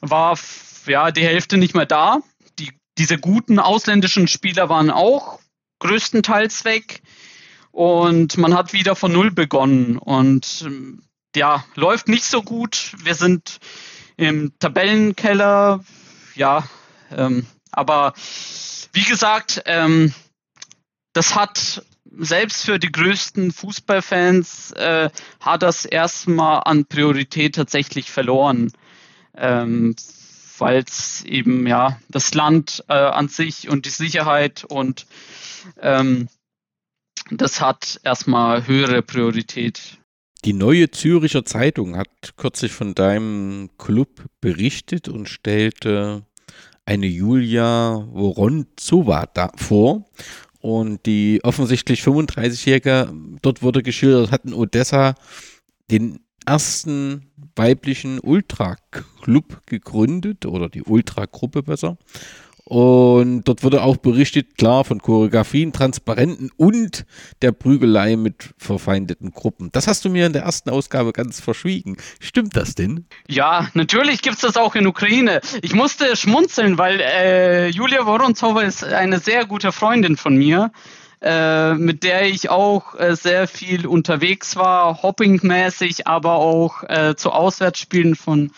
war ja die Hälfte nicht mehr da. Die, diese guten ausländischen Spieler waren auch größtenteils weg und man hat wieder von Null begonnen und ja, läuft nicht so gut. Wir sind im Tabellenkeller, ja, ähm, aber wie gesagt, ähm, das hat selbst für die größten Fußballfans äh, hat das erstmal an Priorität tatsächlich verloren, ähm, weil es eben ja das Land äh, an sich und die Sicherheit und ähm, das hat erstmal höhere Priorität. Die neue Züricher Zeitung hat kürzlich von deinem Club berichtet und stellte eine Julia Woronzowa vor. Und die offensichtlich 35-Jährige, dort wurde geschildert, hat in Odessa den ersten weiblichen Ultra-Club gegründet oder die Ultra-Gruppe besser. Und dort wurde auch berichtet, klar, von Choreografien, Transparenten und der Prügelei mit verfeindeten Gruppen. Das hast du mir in der ersten Ausgabe ganz verschwiegen. Stimmt das denn? Ja, natürlich gibt es das auch in Ukraine. Ich musste schmunzeln, weil äh, Julia Vorontsova ist eine sehr gute Freundin von mir, äh, mit der ich auch äh, sehr viel unterwegs war, hoppingmäßig, aber auch äh, zu Auswärtsspielen von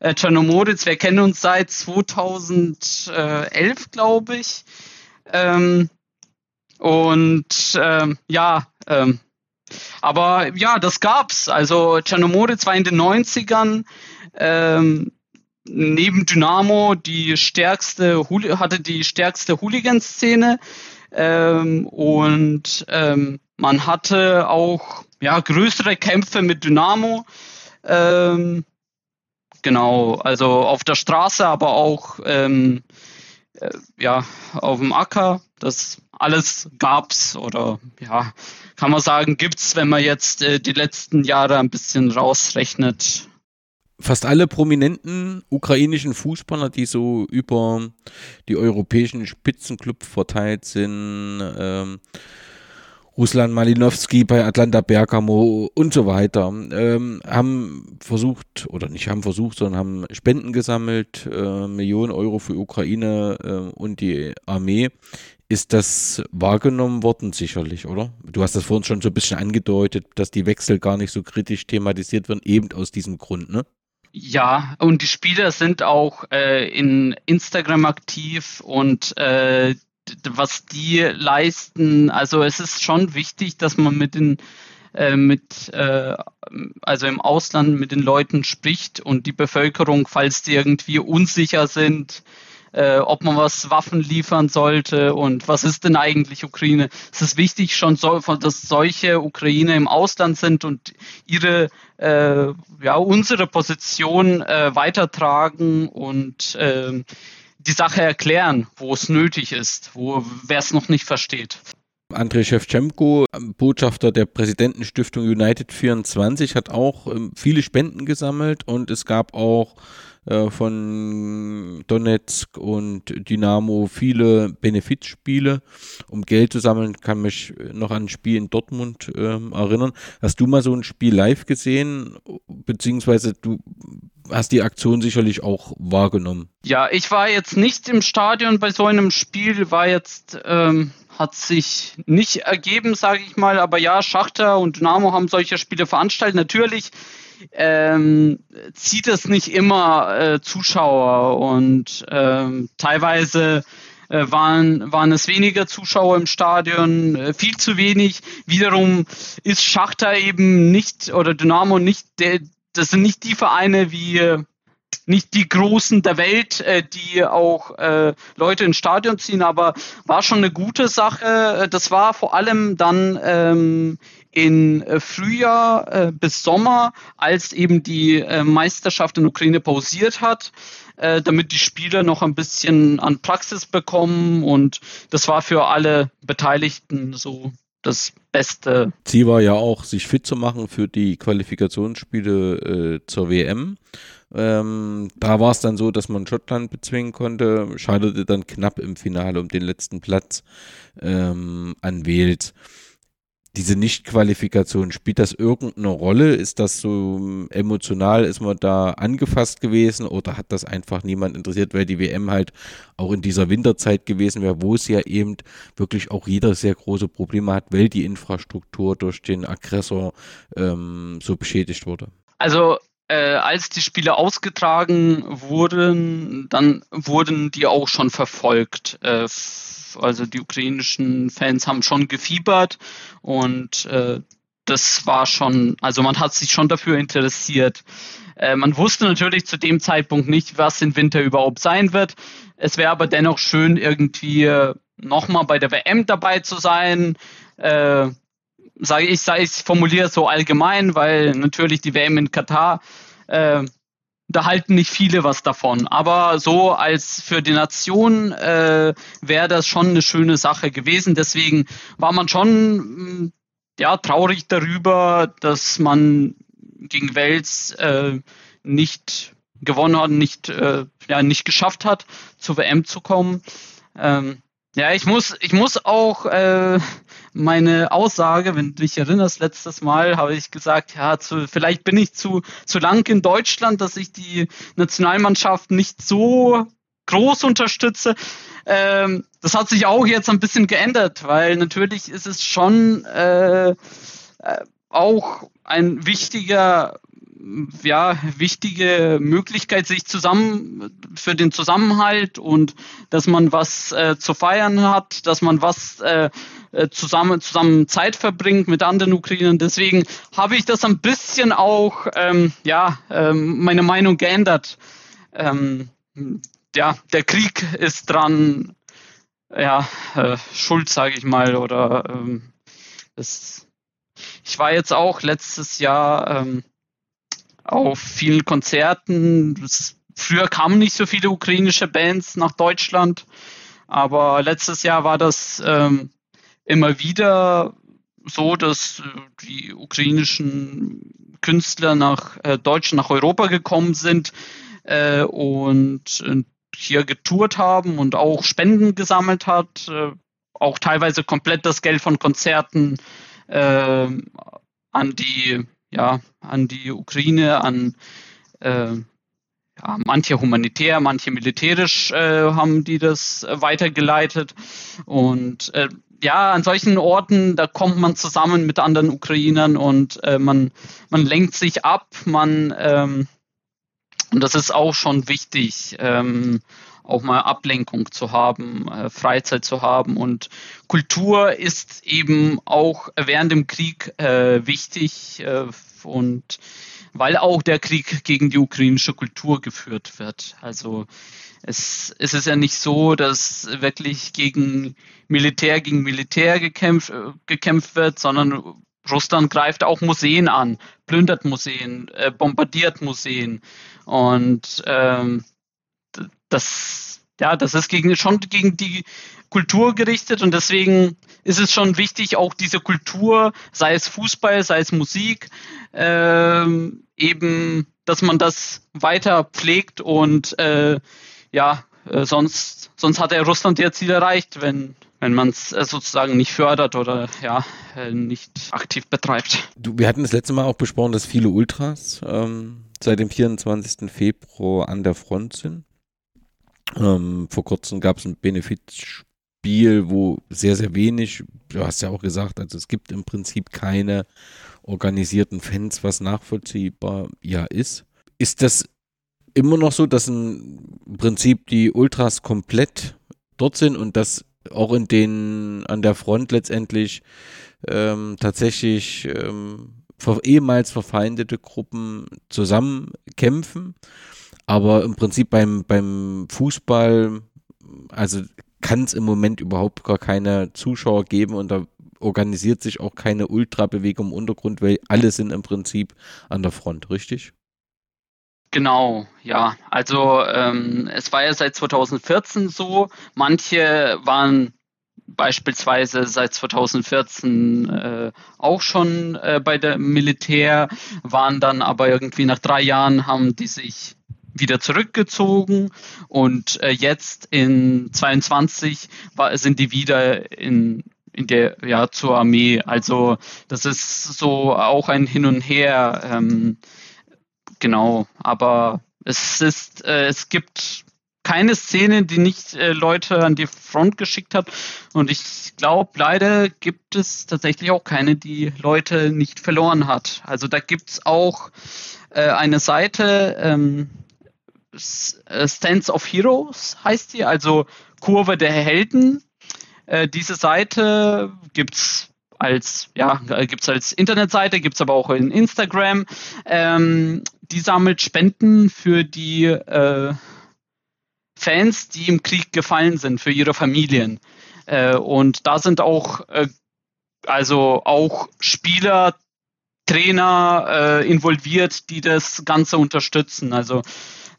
äh, Czernomoritz. Wir kennen uns seit 2011, glaube ich. Ähm, und ähm, ja, ähm, aber ja, das gab's. Also Czernomoritz war in den 90ern ähm, neben Dynamo die stärkste hatte die stärkste Hooligan-Szene ähm, und ähm, man hatte auch ja größere Kämpfe mit Dynamo. Ähm, Genau, also auf der Straße, aber auch ähm, äh, ja, auf dem Acker. das alles gab's oder ja, kann man sagen, gibt's, wenn man jetzt äh, die letzten Jahre ein bisschen rausrechnet. Fast alle prominenten ukrainischen Fußballer, die so über die europäischen Spitzenclubs verteilt sind, ähm, Ruslan Malinowski bei Atlanta Bergamo und so weiter, ähm, haben versucht, oder nicht haben versucht, sondern haben Spenden gesammelt, äh, Millionen Euro für Ukraine äh, und die Armee. Ist das wahrgenommen worden? Sicherlich, oder? Du hast das vorhin schon so ein bisschen angedeutet, dass die Wechsel gar nicht so kritisch thematisiert werden, eben aus diesem Grund, ne? Ja, und die Spieler sind auch äh, in Instagram aktiv und äh, was die leisten. Also es ist schon wichtig, dass man mit den äh, mit äh, also im Ausland mit den Leuten spricht und die Bevölkerung, falls die irgendwie unsicher sind, äh, ob man was Waffen liefern sollte und was ist denn eigentlich Ukraine. Es ist wichtig schon, so, dass solche Ukraine im Ausland sind und ihre, ja, unsere Position weitertragen und äh, die Sache erklären, wo es nötig ist, wo wer es noch nicht versteht. Andrei Shevchenko, Botschafter der Präsidentenstiftung United 24, hat auch ähm, viele Spenden gesammelt und es gab auch äh, von Donetsk und Dynamo viele Benefizspiele, um Geld zu sammeln. Kann mich noch an ein Spiel in Dortmund ähm, erinnern. Hast du mal so ein Spiel live gesehen, beziehungsweise du hast die Aktion sicherlich auch wahrgenommen? Ja, ich war jetzt nicht im Stadion bei so einem Spiel, war jetzt ähm, hat sich nicht ergeben, sage ich mal. Aber ja, Schachter und Dynamo haben solche Spiele veranstaltet. Natürlich ähm, zieht es nicht immer äh, Zuschauer und ähm, teilweise äh, waren, waren es weniger Zuschauer im Stadion, äh, viel zu wenig. Wiederum ist Schachter eben nicht oder Dynamo nicht der, das sind nicht die Vereine wie nicht die Großen der Welt, äh, die auch äh, Leute ins Stadion ziehen, aber war schon eine gute Sache. Das war vor allem dann ähm, in äh, Frühjahr bis Sommer, als eben die Meisterschaft in Ukraine pausiert hat, damit die Spieler noch ein bisschen an Praxis bekommen und das war für alle Beteiligten so das Beste. Ziel war ja auch, sich fit zu machen für die Qualifikationsspiele zur WM. Ähm, da war es dann so, dass man Schottland bezwingen konnte, scheiterte dann knapp im Finale um den letzten Platz ähm, an Wales diese Nichtqualifikation, spielt das irgendeine Rolle? Ist das so ähm, emotional, ist man da angefasst gewesen oder hat das einfach niemand interessiert, weil die WM halt auch in dieser Winterzeit gewesen wäre, wo es ja eben wirklich auch jeder sehr große Probleme hat, weil die Infrastruktur durch den Aggressor ähm, so beschädigt wurde? Also äh, als die Spiele ausgetragen wurden, dann wurden die auch schon verfolgt. Äh, also die ukrainischen Fans haben schon gefiebert und äh, das war schon, also man hat sich schon dafür interessiert. Äh, man wusste natürlich zu dem Zeitpunkt nicht, was im Winter überhaupt sein wird. Es wäre aber dennoch schön, irgendwie äh, nochmal bei der WM dabei zu sein. Äh, sage ich, sage ich formuliere so allgemein, weil natürlich die WM in Katar äh, da halten nicht viele was davon. Aber so als für die Nation äh, wäre das schon eine schöne Sache gewesen. Deswegen war man schon mm, ja, traurig darüber, dass man gegen Wales äh, nicht gewonnen hat, nicht, äh, ja, nicht geschafft hat, zur WM zu kommen. Ähm, ja, ich muss, ich muss auch äh, meine Aussage, wenn du dich erinnerst, letztes Mal habe ich gesagt, ja, zu, vielleicht bin ich zu, zu lang in Deutschland, dass ich die Nationalmannschaft nicht so groß unterstütze. Ähm, das hat sich auch jetzt ein bisschen geändert, weil natürlich ist es schon äh, äh auch ein wichtiger ja, wichtige Möglichkeit, sich zusammen für den Zusammenhalt und dass man was äh, zu feiern hat, dass man was äh, äh zusammen, zusammen Zeit verbringt mit anderen Ukrainern. Deswegen habe ich das ein bisschen auch, ähm, ja, ähm, meine Meinung geändert. Ähm, ja, der Krieg ist dran, ja, äh, schuld, sage ich mal, oder ähm, das, ich war jetzt auch letztes Jahr ähm, auf vielen Konzerten. Früher kamen nicht so viele ukrainische Bands nach Deutschland. aber letztes Jahr war das ähm, immer wieder so, dass äh, die ukrainischen Künstler nach äh, Deutschland, nach Europa gekommen sind äh, und äh, hier getourt haben und auch Spenden gesammelt hat, äh, auch teilweise komplett das Geld von Konzerten äh, an die ja an die Ukraine, an äh, ja, manche humanitär, manche militärisch äh, haben die das äh, weitergeleitet. Und äh, ja, an solchen Orten, da kommt man zusammen mit anderen Ukrainern und äh, man, man lenkt sich ab, man ähm, und das ist auch schon wichtig, ähm, auch mal Ablenkung zu haben, äh, Freizeit zu haben. Und Kultur ist eben auch während dem Krieg äh, wichtig äh, und weil auch der Krieg gegen die ukrainische Kultur geführt wird. Also es, es ist ja nicht so, dass wirklich gegen Militär gegen Militär gekämpft, gekämpft wird, sondern Russland greift auch Museen an, plündert Museen, äh, bombardiert Museen. Und ähm, das, ja, das ist gegen, schon gegen die Kultur gerichtet und deswegen ist es schon wichtig, auch diese Kultur, sei es Fußball, sei es Musik, ähm, eben, dass man das weiter pflegt und äh, ja, äh, sonst, sonst hat er Russland ihr Ziel erreicht, wenn, wenn man es äh, sozusagen nicht fördert oder ja, äh, nicht aktiv betreibt. Du, wir hatten das letzte Mal auch besprochen, dass viele Ultras ähm, seit dem 24. Februar an der Front sind. Ähm, vor kurzem gab es ein Benefizspiel, wo sehr, sehr wenig, du hast ja auch gesagt, also es gibt im Prinzip keine organisierten Fans, was nachvollziehbar ja ist. Ist das immer noch so, dass im Prinzip die Ultras komplett dort sind und dass auch in den an der Front letztendlich ähm, tatsächlich ähm, ehemals verfeindete Gruppen zusammen kämpfen. Aber im Prinzip beim, beim Fußball, also kann es im Moment überhaupt gar keine Zuschauer geben und da organisiert sich auch keine Ultrabewegung im Untergrund, weil alle sind im Prinzip an der Front, richtig? Genau, ja. Also ähm, es war ja seit 2014 so. Manche waren beispielsweise seit 2014 äh, auch schon äh, bei der Militär, waren dann aber irgendwie nach drei Jahren haben die sich wieder zurückgezogen und äh, jetzt in 22 war, sind die wieder in in der ja zur Armee. Also das ist so auch ein Hin und Her. Ähm, genau, aber es ist äh, es gibt keine Szene, die nicht äh, Leute an die Front geschickt hat. Und ich glaube, leider gibt es tatsächlich auch keine, die Leute nicht verloren hat. Also da gibt es auch äh, eine Seite, ähm, äh, Stands of Heroes heißt die, also Kurve der Helden. Äh, diese Seite gibt es als, ja, gibt's als Internetseite, gibt es aber auch in Instagram. Ähm, die sammelt Spenden für die äh, Fans, die im Krieg gefallen sind, für ihre Familien. Äh, und da sind auch, äh, also auch Spieler, Trainer äh, involviert, die das Ganze unterstützen. Also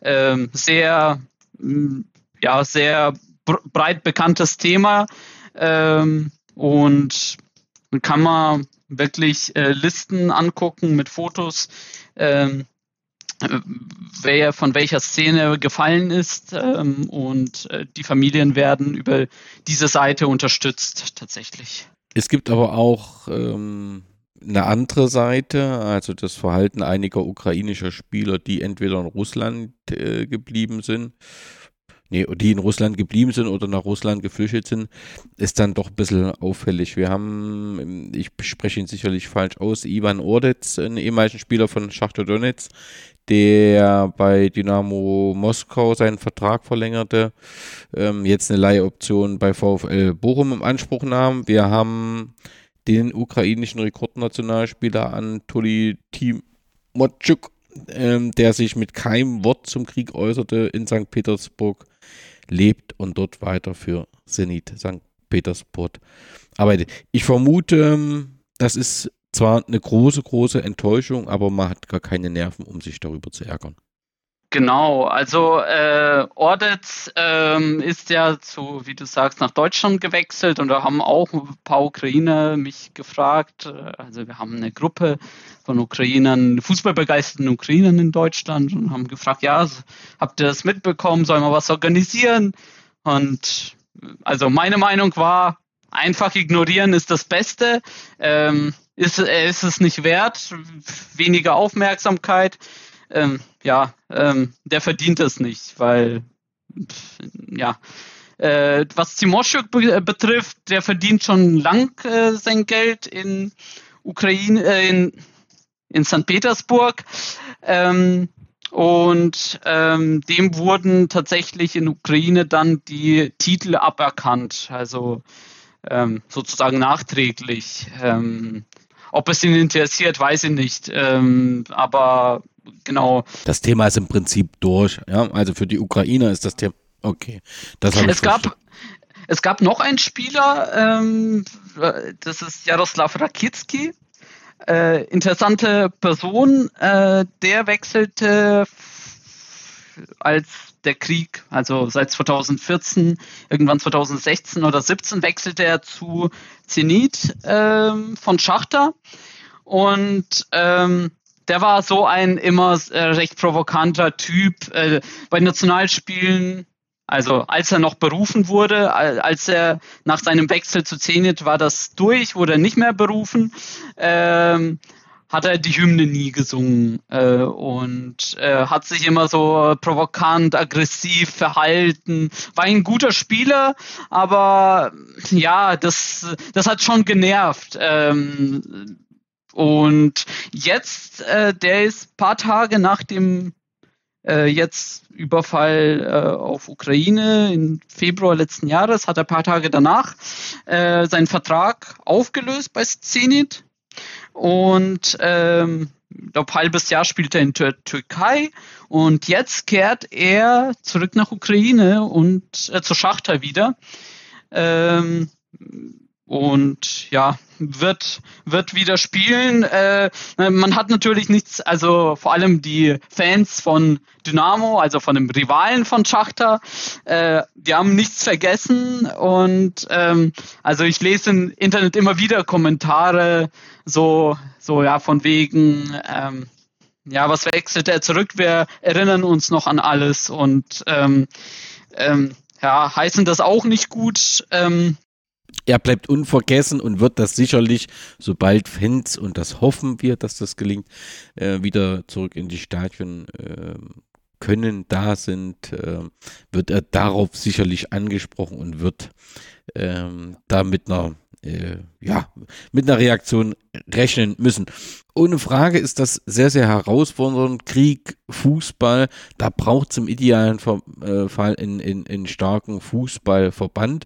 ähm, sehr, mh, ja, sehr breit bekanntes Thema. Ähm, und kann man wirklich äh, Listen angucken mit Fotos. Ähm, wer von welcher Szene gefallen ist ähm, und äh, die Familien werden über diese Seite unterstützt tatsächlich. Es gibt aber auch ähm, eine andere Seite, also das Verhalten einiger ukrainischer Spieler, die entweder in Russland äh, geblieben sind nee, die in Russland geblieben sind oder nach Russland geflüchtet sind, ist dann doch ein bisschen auffällig. Wir haben, ich spreche ihn sicherlich falsch aus, Ivan Ordetz, einen ehemaligen Spieler von Schachtar Donetsk, der bei Dynamo Moskau seinen Vertrag verlängerte, ähm, jetzt eine Leihoption bei VfL Bochum im Anspruch nahm. Wir haben den ukrainischen Rekordnationalspieler Anatoli Timotschuk, ähm, der sich mit keinem Wort zum Krieg äußerte, in St. Petersburg lebt und dort weiter für Zenit St. Petersburg arbeitet. Ich vermute, das ist zwar eine große, große Enttäuschung, aber man hat gar keine Nerven, um sich darüber zu ärgern. Genau, also äh, Ordetz ähm, ist ja zu, wie du sagst, nach Deutschland gewechselt und da haben auch ein paar Ukrainer mich gefragt. äh, Also wir haben eine Gruppe von Ukrainern, fußballbegeisterten Ukrainern in Deutschland und haben gefragt, ja, habt ihr das mitbekommen, sollen wir was organisieren? Und also meine Meinung war, einfach ignorieren ist das Beste. Ähm, ist, ist es nicht wert, weniger Aufmerksamkeit ähm, ja, ähm, der verdient es nicht, weil, pf, ja, äh, was Timoschuk be betrifft, der verdient schon lang äh, sein Geld in Ukraine, äh, in, in St. Petersburg. Ähm, und ähm, dem wurden tatsächlich in Ukraine dann die Titel aberkannt, also ähm, sozusagen nachträglich. Ähm, ob es ihn interessiert, weiß ich nicht. Ähm, aber genau, Das Thema ist im Prinzip durch. Ja, also für die Ukrainer ist das Thema. Okay, das habe ich es gab, es gab noch einen Spieler, ähm, äh, das ist Jaroslav Rakitski. Äh, interessante Person, äh, der wechselte als der Krieg, also seit 2014, irgendwann 2016 oder 17 wechselte er zu Zenit ähm, von Schachter und ähm, der war so ein immer äh, recht provokanter Typ. Äh, bei Nationalspielen also als er noch berufen wurde, al- als er nach seinem Wechsel zu Zenit war das durch, wurde er nicht mehr berufen, ähm, hat er die Hymne nie gesungen äh, und äh, hat sich immer so provokant, aggressiv verhalten. War ein guter Spieler, aber ja, das, das hat schon genervt. Ähm, und jetzt, äh, der ist paar Tage nach dem äh, jetzt Überfall äh, auf Ukraine im Februar letzten Jahres, hat er ein paar Tage danach äh, seinen Vertrag aufgelöst bei Zenit und ähm, halbes Jahr spielt er in Tür Türkei und jetzt kehrt er zurück nach Ukraine und äh, zur Schachter wieder. Ähm, und ja, wird, wird wieder spielen. Äh, man hat natürlich nichts, also vor allem die Fans von Dynamo, also von dem Rivalen von Schachter, äh, die haben nichts vergessen und ähm, also ich lese im Internet immer wieder Kommentare, so, so ja, von wegen, ähm, ja, was wechselt er zurück? Wir erinnern uns noch an alles und ähm, ähm, ja, heißen das auch nicht gut. Ähm, er bleibt unvergessen und wird das sicherlich, sobald Fans, und das hoffen wir, dass das gelingt, äh, wieder zurück in die Stadien äh, können, da sind, äh, wird er darauf sicherlich angesprochen und wird ähm, da mit einer, äh, ja, mit einer Reaktion rechnen müssen. Ohne Frage ist das sehr, sehr herausfordernd. Krieg, Fußball, da braucht es im idealen äh, Fall einen, einen, einen starken Fußballverband.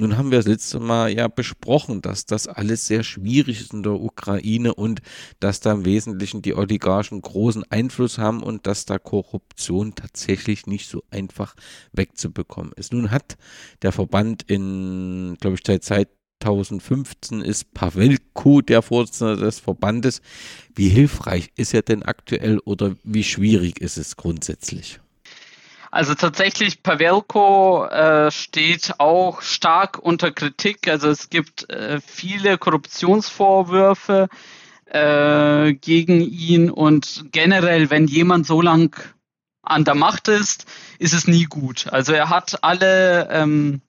Nun haben wir das letzte Mal ja besprochen, dass das alles sehr schwierig ist in der Ukraine und dass da im Wesentlichen die Oligarchen großen Einfluss haben und dass da Korruption tatsächlich nicht so einfach wegzubekommen ist. Nun hat der Verband in, glaube ich, seit 2015 ist Pavelko der Vorsitzende des Verbandes. Wie hilfreich ist er denn aktuell oder wie schwierig ist es grundsätzlich? Also tatsächlich, Pavelko äh, steht auch stark unter Kritik. Also es gibt äh, viele Korruptionsvorwürfe äh, gegen ihn und generell, wenn jemand so lang an der Macht ist, ist es nie gut. Also er hat alle ähm,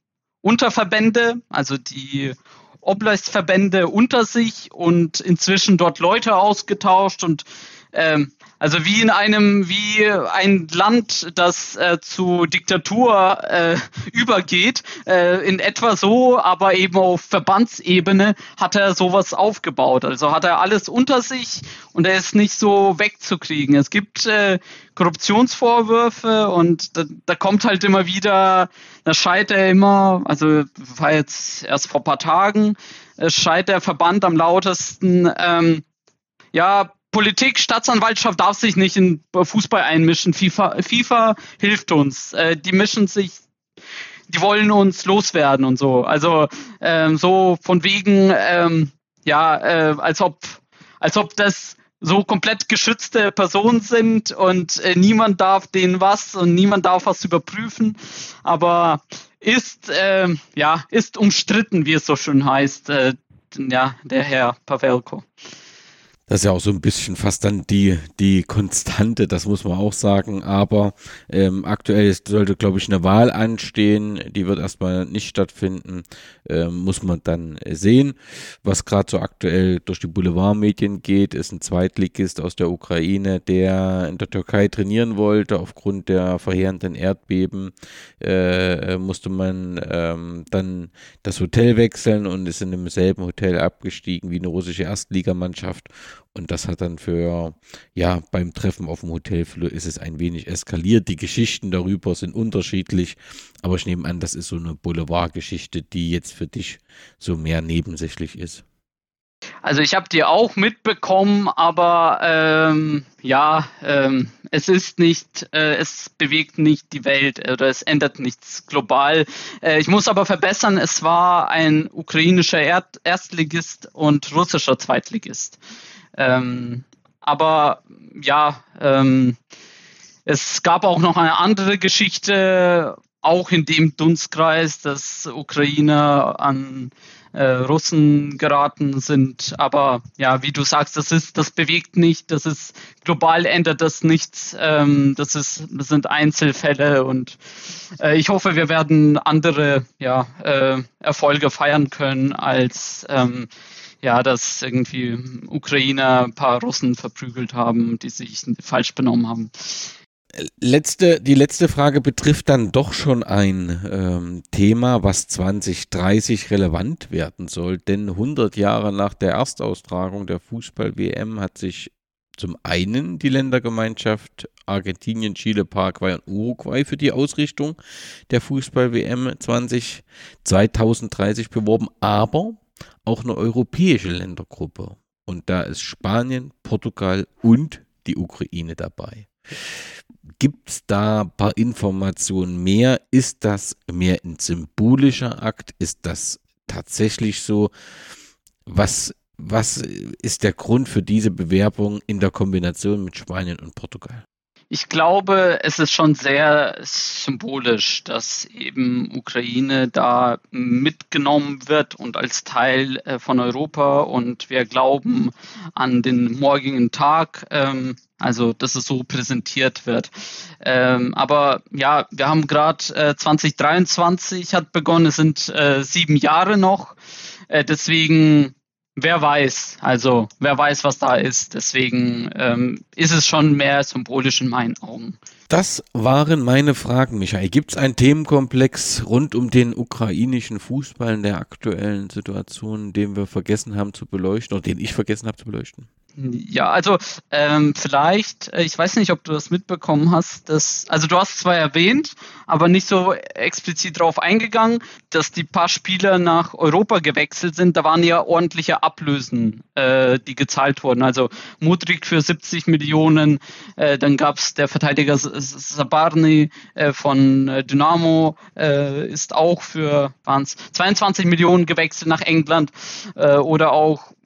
Unterverbände, also die Oblastverbände unter sich und inzwischen dort Leute ausgetauscht und ähm, also wie in einem, wie ein Land, das äh, zu Diktatur äh, übergeht, äh, in etwa so, aber eben auf Verbandsebene hat er sowas aufgebaut. Also hat er alles unter sich und er ist nicht so wegzukriegen. Es gibt äh, Korruptionsvorwürfe und da, da kommt halt immer wieder, da scheit er immer, also war jetzt erst vor paar Tagen, äh, scheit der Verband am lautesten, ähm, ja, Politik, Staatsanwaltschaft darf sich nicht in Fußball einmischen. FIFA, FIFA hilft uns. Äh, die mischen sich, die wollen uns loswerden und so. Also ähm, so von wegen, ähm, ja, äh, als ob, als ob das so komplett geschützte Personen sind und äh, niemand darf denen was und niemand darf was überprüfen. Aber ist, äh, ja, ist umstritten, wie es so schön heißt, äh, ja, der Herr Pavelko. Das ist ja auch so ein bisschen fast dann die, die Konstante, das muss man auch sagen. Aber ähm, aktuell sollte, glaube ich, eine Wahl anstehen. Die wird erstmal nicht stattfinden. Ähm, muss man dann sehen. Was gerade so aktuell durch die Boulevardmedien geht, ist ein Zweitligist aus der Ukraine, der in der Türkei trainieren wollte. Aufgrund der verheerenden Erdbeben äh, musste man ähm, dann das Hotel wechseln und ist in demselben Hotel abgestiegen wie eine russische Erstligamannschaft und das hat dann für, ja, beim Treffen auf dem Hotelflur ist es ein wenig eskaliert. Die Geschichten darüber sind unterschiedlich, aber ich nehme an, das ist so eine Boulevardgeschichte, die jetzt für dich so mehr nebensächlich ist. Also ich habe die auch mitbekommen, aber ähm, ja, ähm, es ist nicht, äh, es bewegt nicht die Welt oder es ändert nichts global. Äh, ich muss aber verbessern, es war ein ukrainischer Erd Erstligist und russischer Zweitligist. Ähm, aber ja, ähm, es gab auch noch eine andere Geschichte, auch in dem Dunstkreis, dass Ukrainer an äh, Russen geraten sind. Aber ja, wie du sagst, das ist, das bewegt nicht, das ist global ändert das nichts. Ähm, das ist, das sind Einzelfälle und äh, ich hoffe, wir werden andere ja, äh, Erfolge feiern können als ähm, ja, dass irgendwie Ukrainer ein paar Russen verprügelt haben, die sich falsch benommen haben. Letzte, die letzte Frage betrifft dann doch schon ein ähm, Thema, was 2030 relevant werden soll. Denn 100 Jahre nach der Erstaustragung der Fußball-WM hat sich zum einen die Ländergemeinschaft Argentinien, Chile, Paraguay und Uruguay für die Ausrichtung der Fußball-WM 2030 beworben, aber auch eine europäische Ländergruppe. Und da ist Spanien, Portugal und die Ukraine dabei. Gibt es da ein paar Informationen mehr? Ist das mehr ein symbolischer Akt? Ist das tatsächlich so? Was, was ist der Grund für diese Bewerbung in der Kombination mit Spanien und Portugal? Ich glaube, es ist schon sehr symbolisch, dass eben Ukraine da mitgenommen wird und als Teil äh, von Europa und wir glauben an den morgigen Tag. Ähm, also, dass es so präsentiert wird. Ähm, aber ja, wir haben gerade äh, 2023 hat begonnen, es sind äh, sieben Jahre noch. Deswegen wer weiß, also wer weiß, was da ist. Deswegen ähm, ist es schon mehr symbolisch in meinen Augen. Das waren meine Fragen, Michael. Gibt es einen Themenkomplex rund um den ukrainischen Fußball in der aktuellen Situation, den wir vergessen haben zu beleuchten oder den ich vergessen habe zu beleuchten? Ja, also ähm, vielleicht, äh, ich weiß nicht, ob du das mitbekommen hast, dass, also du hast zwar erwähnt, aber nicht so explizit darauf eingegangen, dass die paar Spieler nach Europa gewechselt sind. Da waren ja ordentliche Ablösen, äh, die gezahlt wurden. Also Mudrik für 70 Millionen, äh, dann gab's der Verteidiger Sabarny äh, von äh, Dynamo, äh, ist auch für waren's 22 Millionen gewechselt nach England äh, oder auch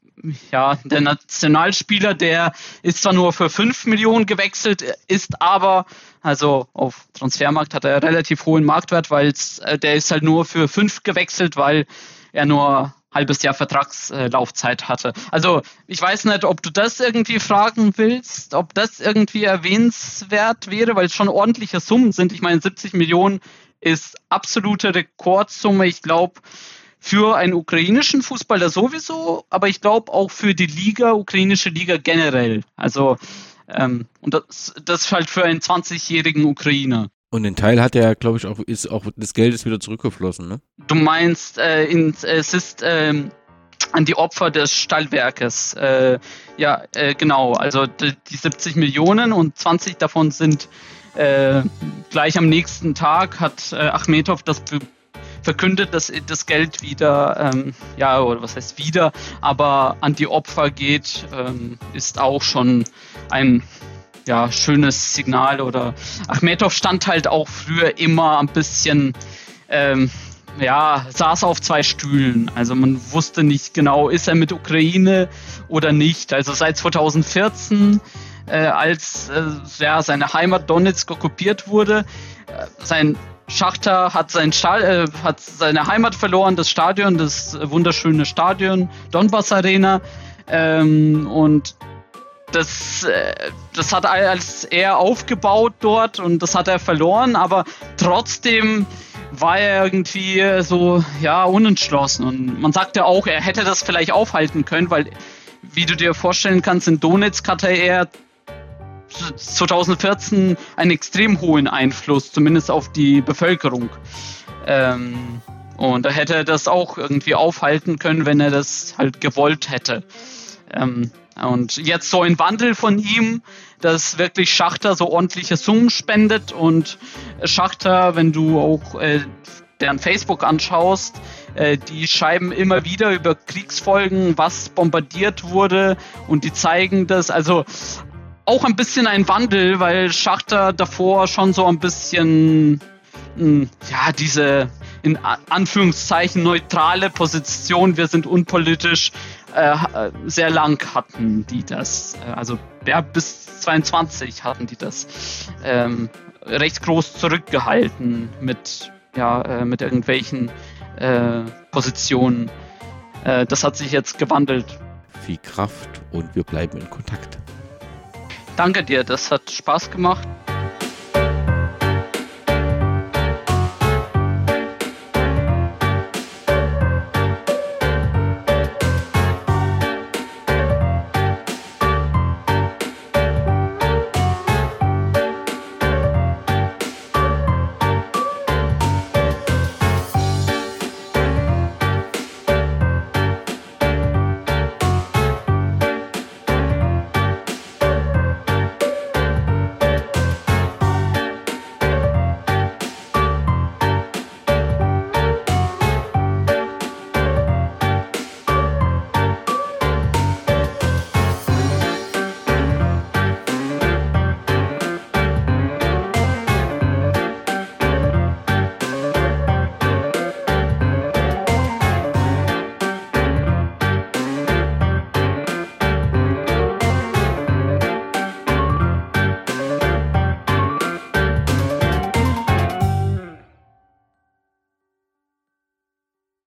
ja, der Nationalspieler, der ist zwar nur für 5 Millionen gewechselt, ist aber, also auf Transfermarkt hat er relativ hohen Marktwert, weil äh, der ist halt nur für 5 gewechselt, weil er nur halbes Jahr Vertragslaufzeit hatte. Also ich weiß nicht, ob du das irgendwie fragen willst, ob das irgendwie erwähnenswert wäre, weil es schon ordentliche Summen sind. Ich meine, 70 Millionen ist absolute Rekordsumme. Ich glaube, für einen ukrainischen Fußballer sowieso, aber ich glaube auch für die Liga, ukrainische Liga generell. Also ähm, und das, das halt für einen 20-jährigen Ukrainer. Und den Teil hat er, glaube ich, auch, ist auch des Geldes wieder zurückgeflossen, ne? Du meinst, äh, in, es ist ähm, an die Opfer des Stallwerkes. Äh, ja, äh, genau. Also die, die 70 Millionen und 20 davon sind äh, gleich am nächsten Tag hat äh, Achmetov das verkündet, dass das Geld wieder, ähm, ja, oder was heißt wieder, aber an die Opfer geht, ähm, ist auch schon ein ja, schönes Signal. Oder Achmetov stand halt auch früher immer ein bisschen ähm, ja, saß auf zwei Stühlen. Also man wusste nicht genau, ist er mit Ukraine oder nicht. Also seit 2014, äh, als äh, ja, seine Heimat Donetsk okkupiert wurde, äh, sein Schachter hat, sein äh, hat seine Heimat verloren, das Stadion, das wunderschöne Stadion, Donbass Arena. Ähm, und das, äh, das hat als er aufgebaut dort und das hat er verloren, aber trotzdem war er irgendwie so, ja, unentschlossen. Und man sagt ja auch, er hätte das vielleicht aufhalten können, weil, wie du dir vorstellen kannst, in Donetsk hatte er 2014 einen extrem hohen Einfluss, zumindest auf die Bevölkerung. Ähm, und er hätte das auch irgendwie aufhalten können, wenn er das halt gewollt hätte. Ähm, und jetzt so ein Wandel von ihm, dass wirklich Schachter so ordentliche Summen spendet und Schachter, wenn du auch äh, deren Facebook anschaust, äh, die schreiben immer wieder über Kriegsfolgen, was bombardiert wurde und die zeigen das. Also auch ein bisschen ein Wandel, weil Schachter davor schon so ein bisschen, hm, ja, diese in Anführungszeichen neutrale Position, wir sind unpolitisch, äh, sehr lang hatten die das. Äh, also ja, bis 22 hatten die das ähm, recht groß zurückgehalten mit, ja, äh, mit irgendwelchen äh, Positionen. Äh, das hat sich jetzt gewandelt. Viel Kraft und wir bleiben in Kontakt. Danke dir, das hat Spaß gemacht.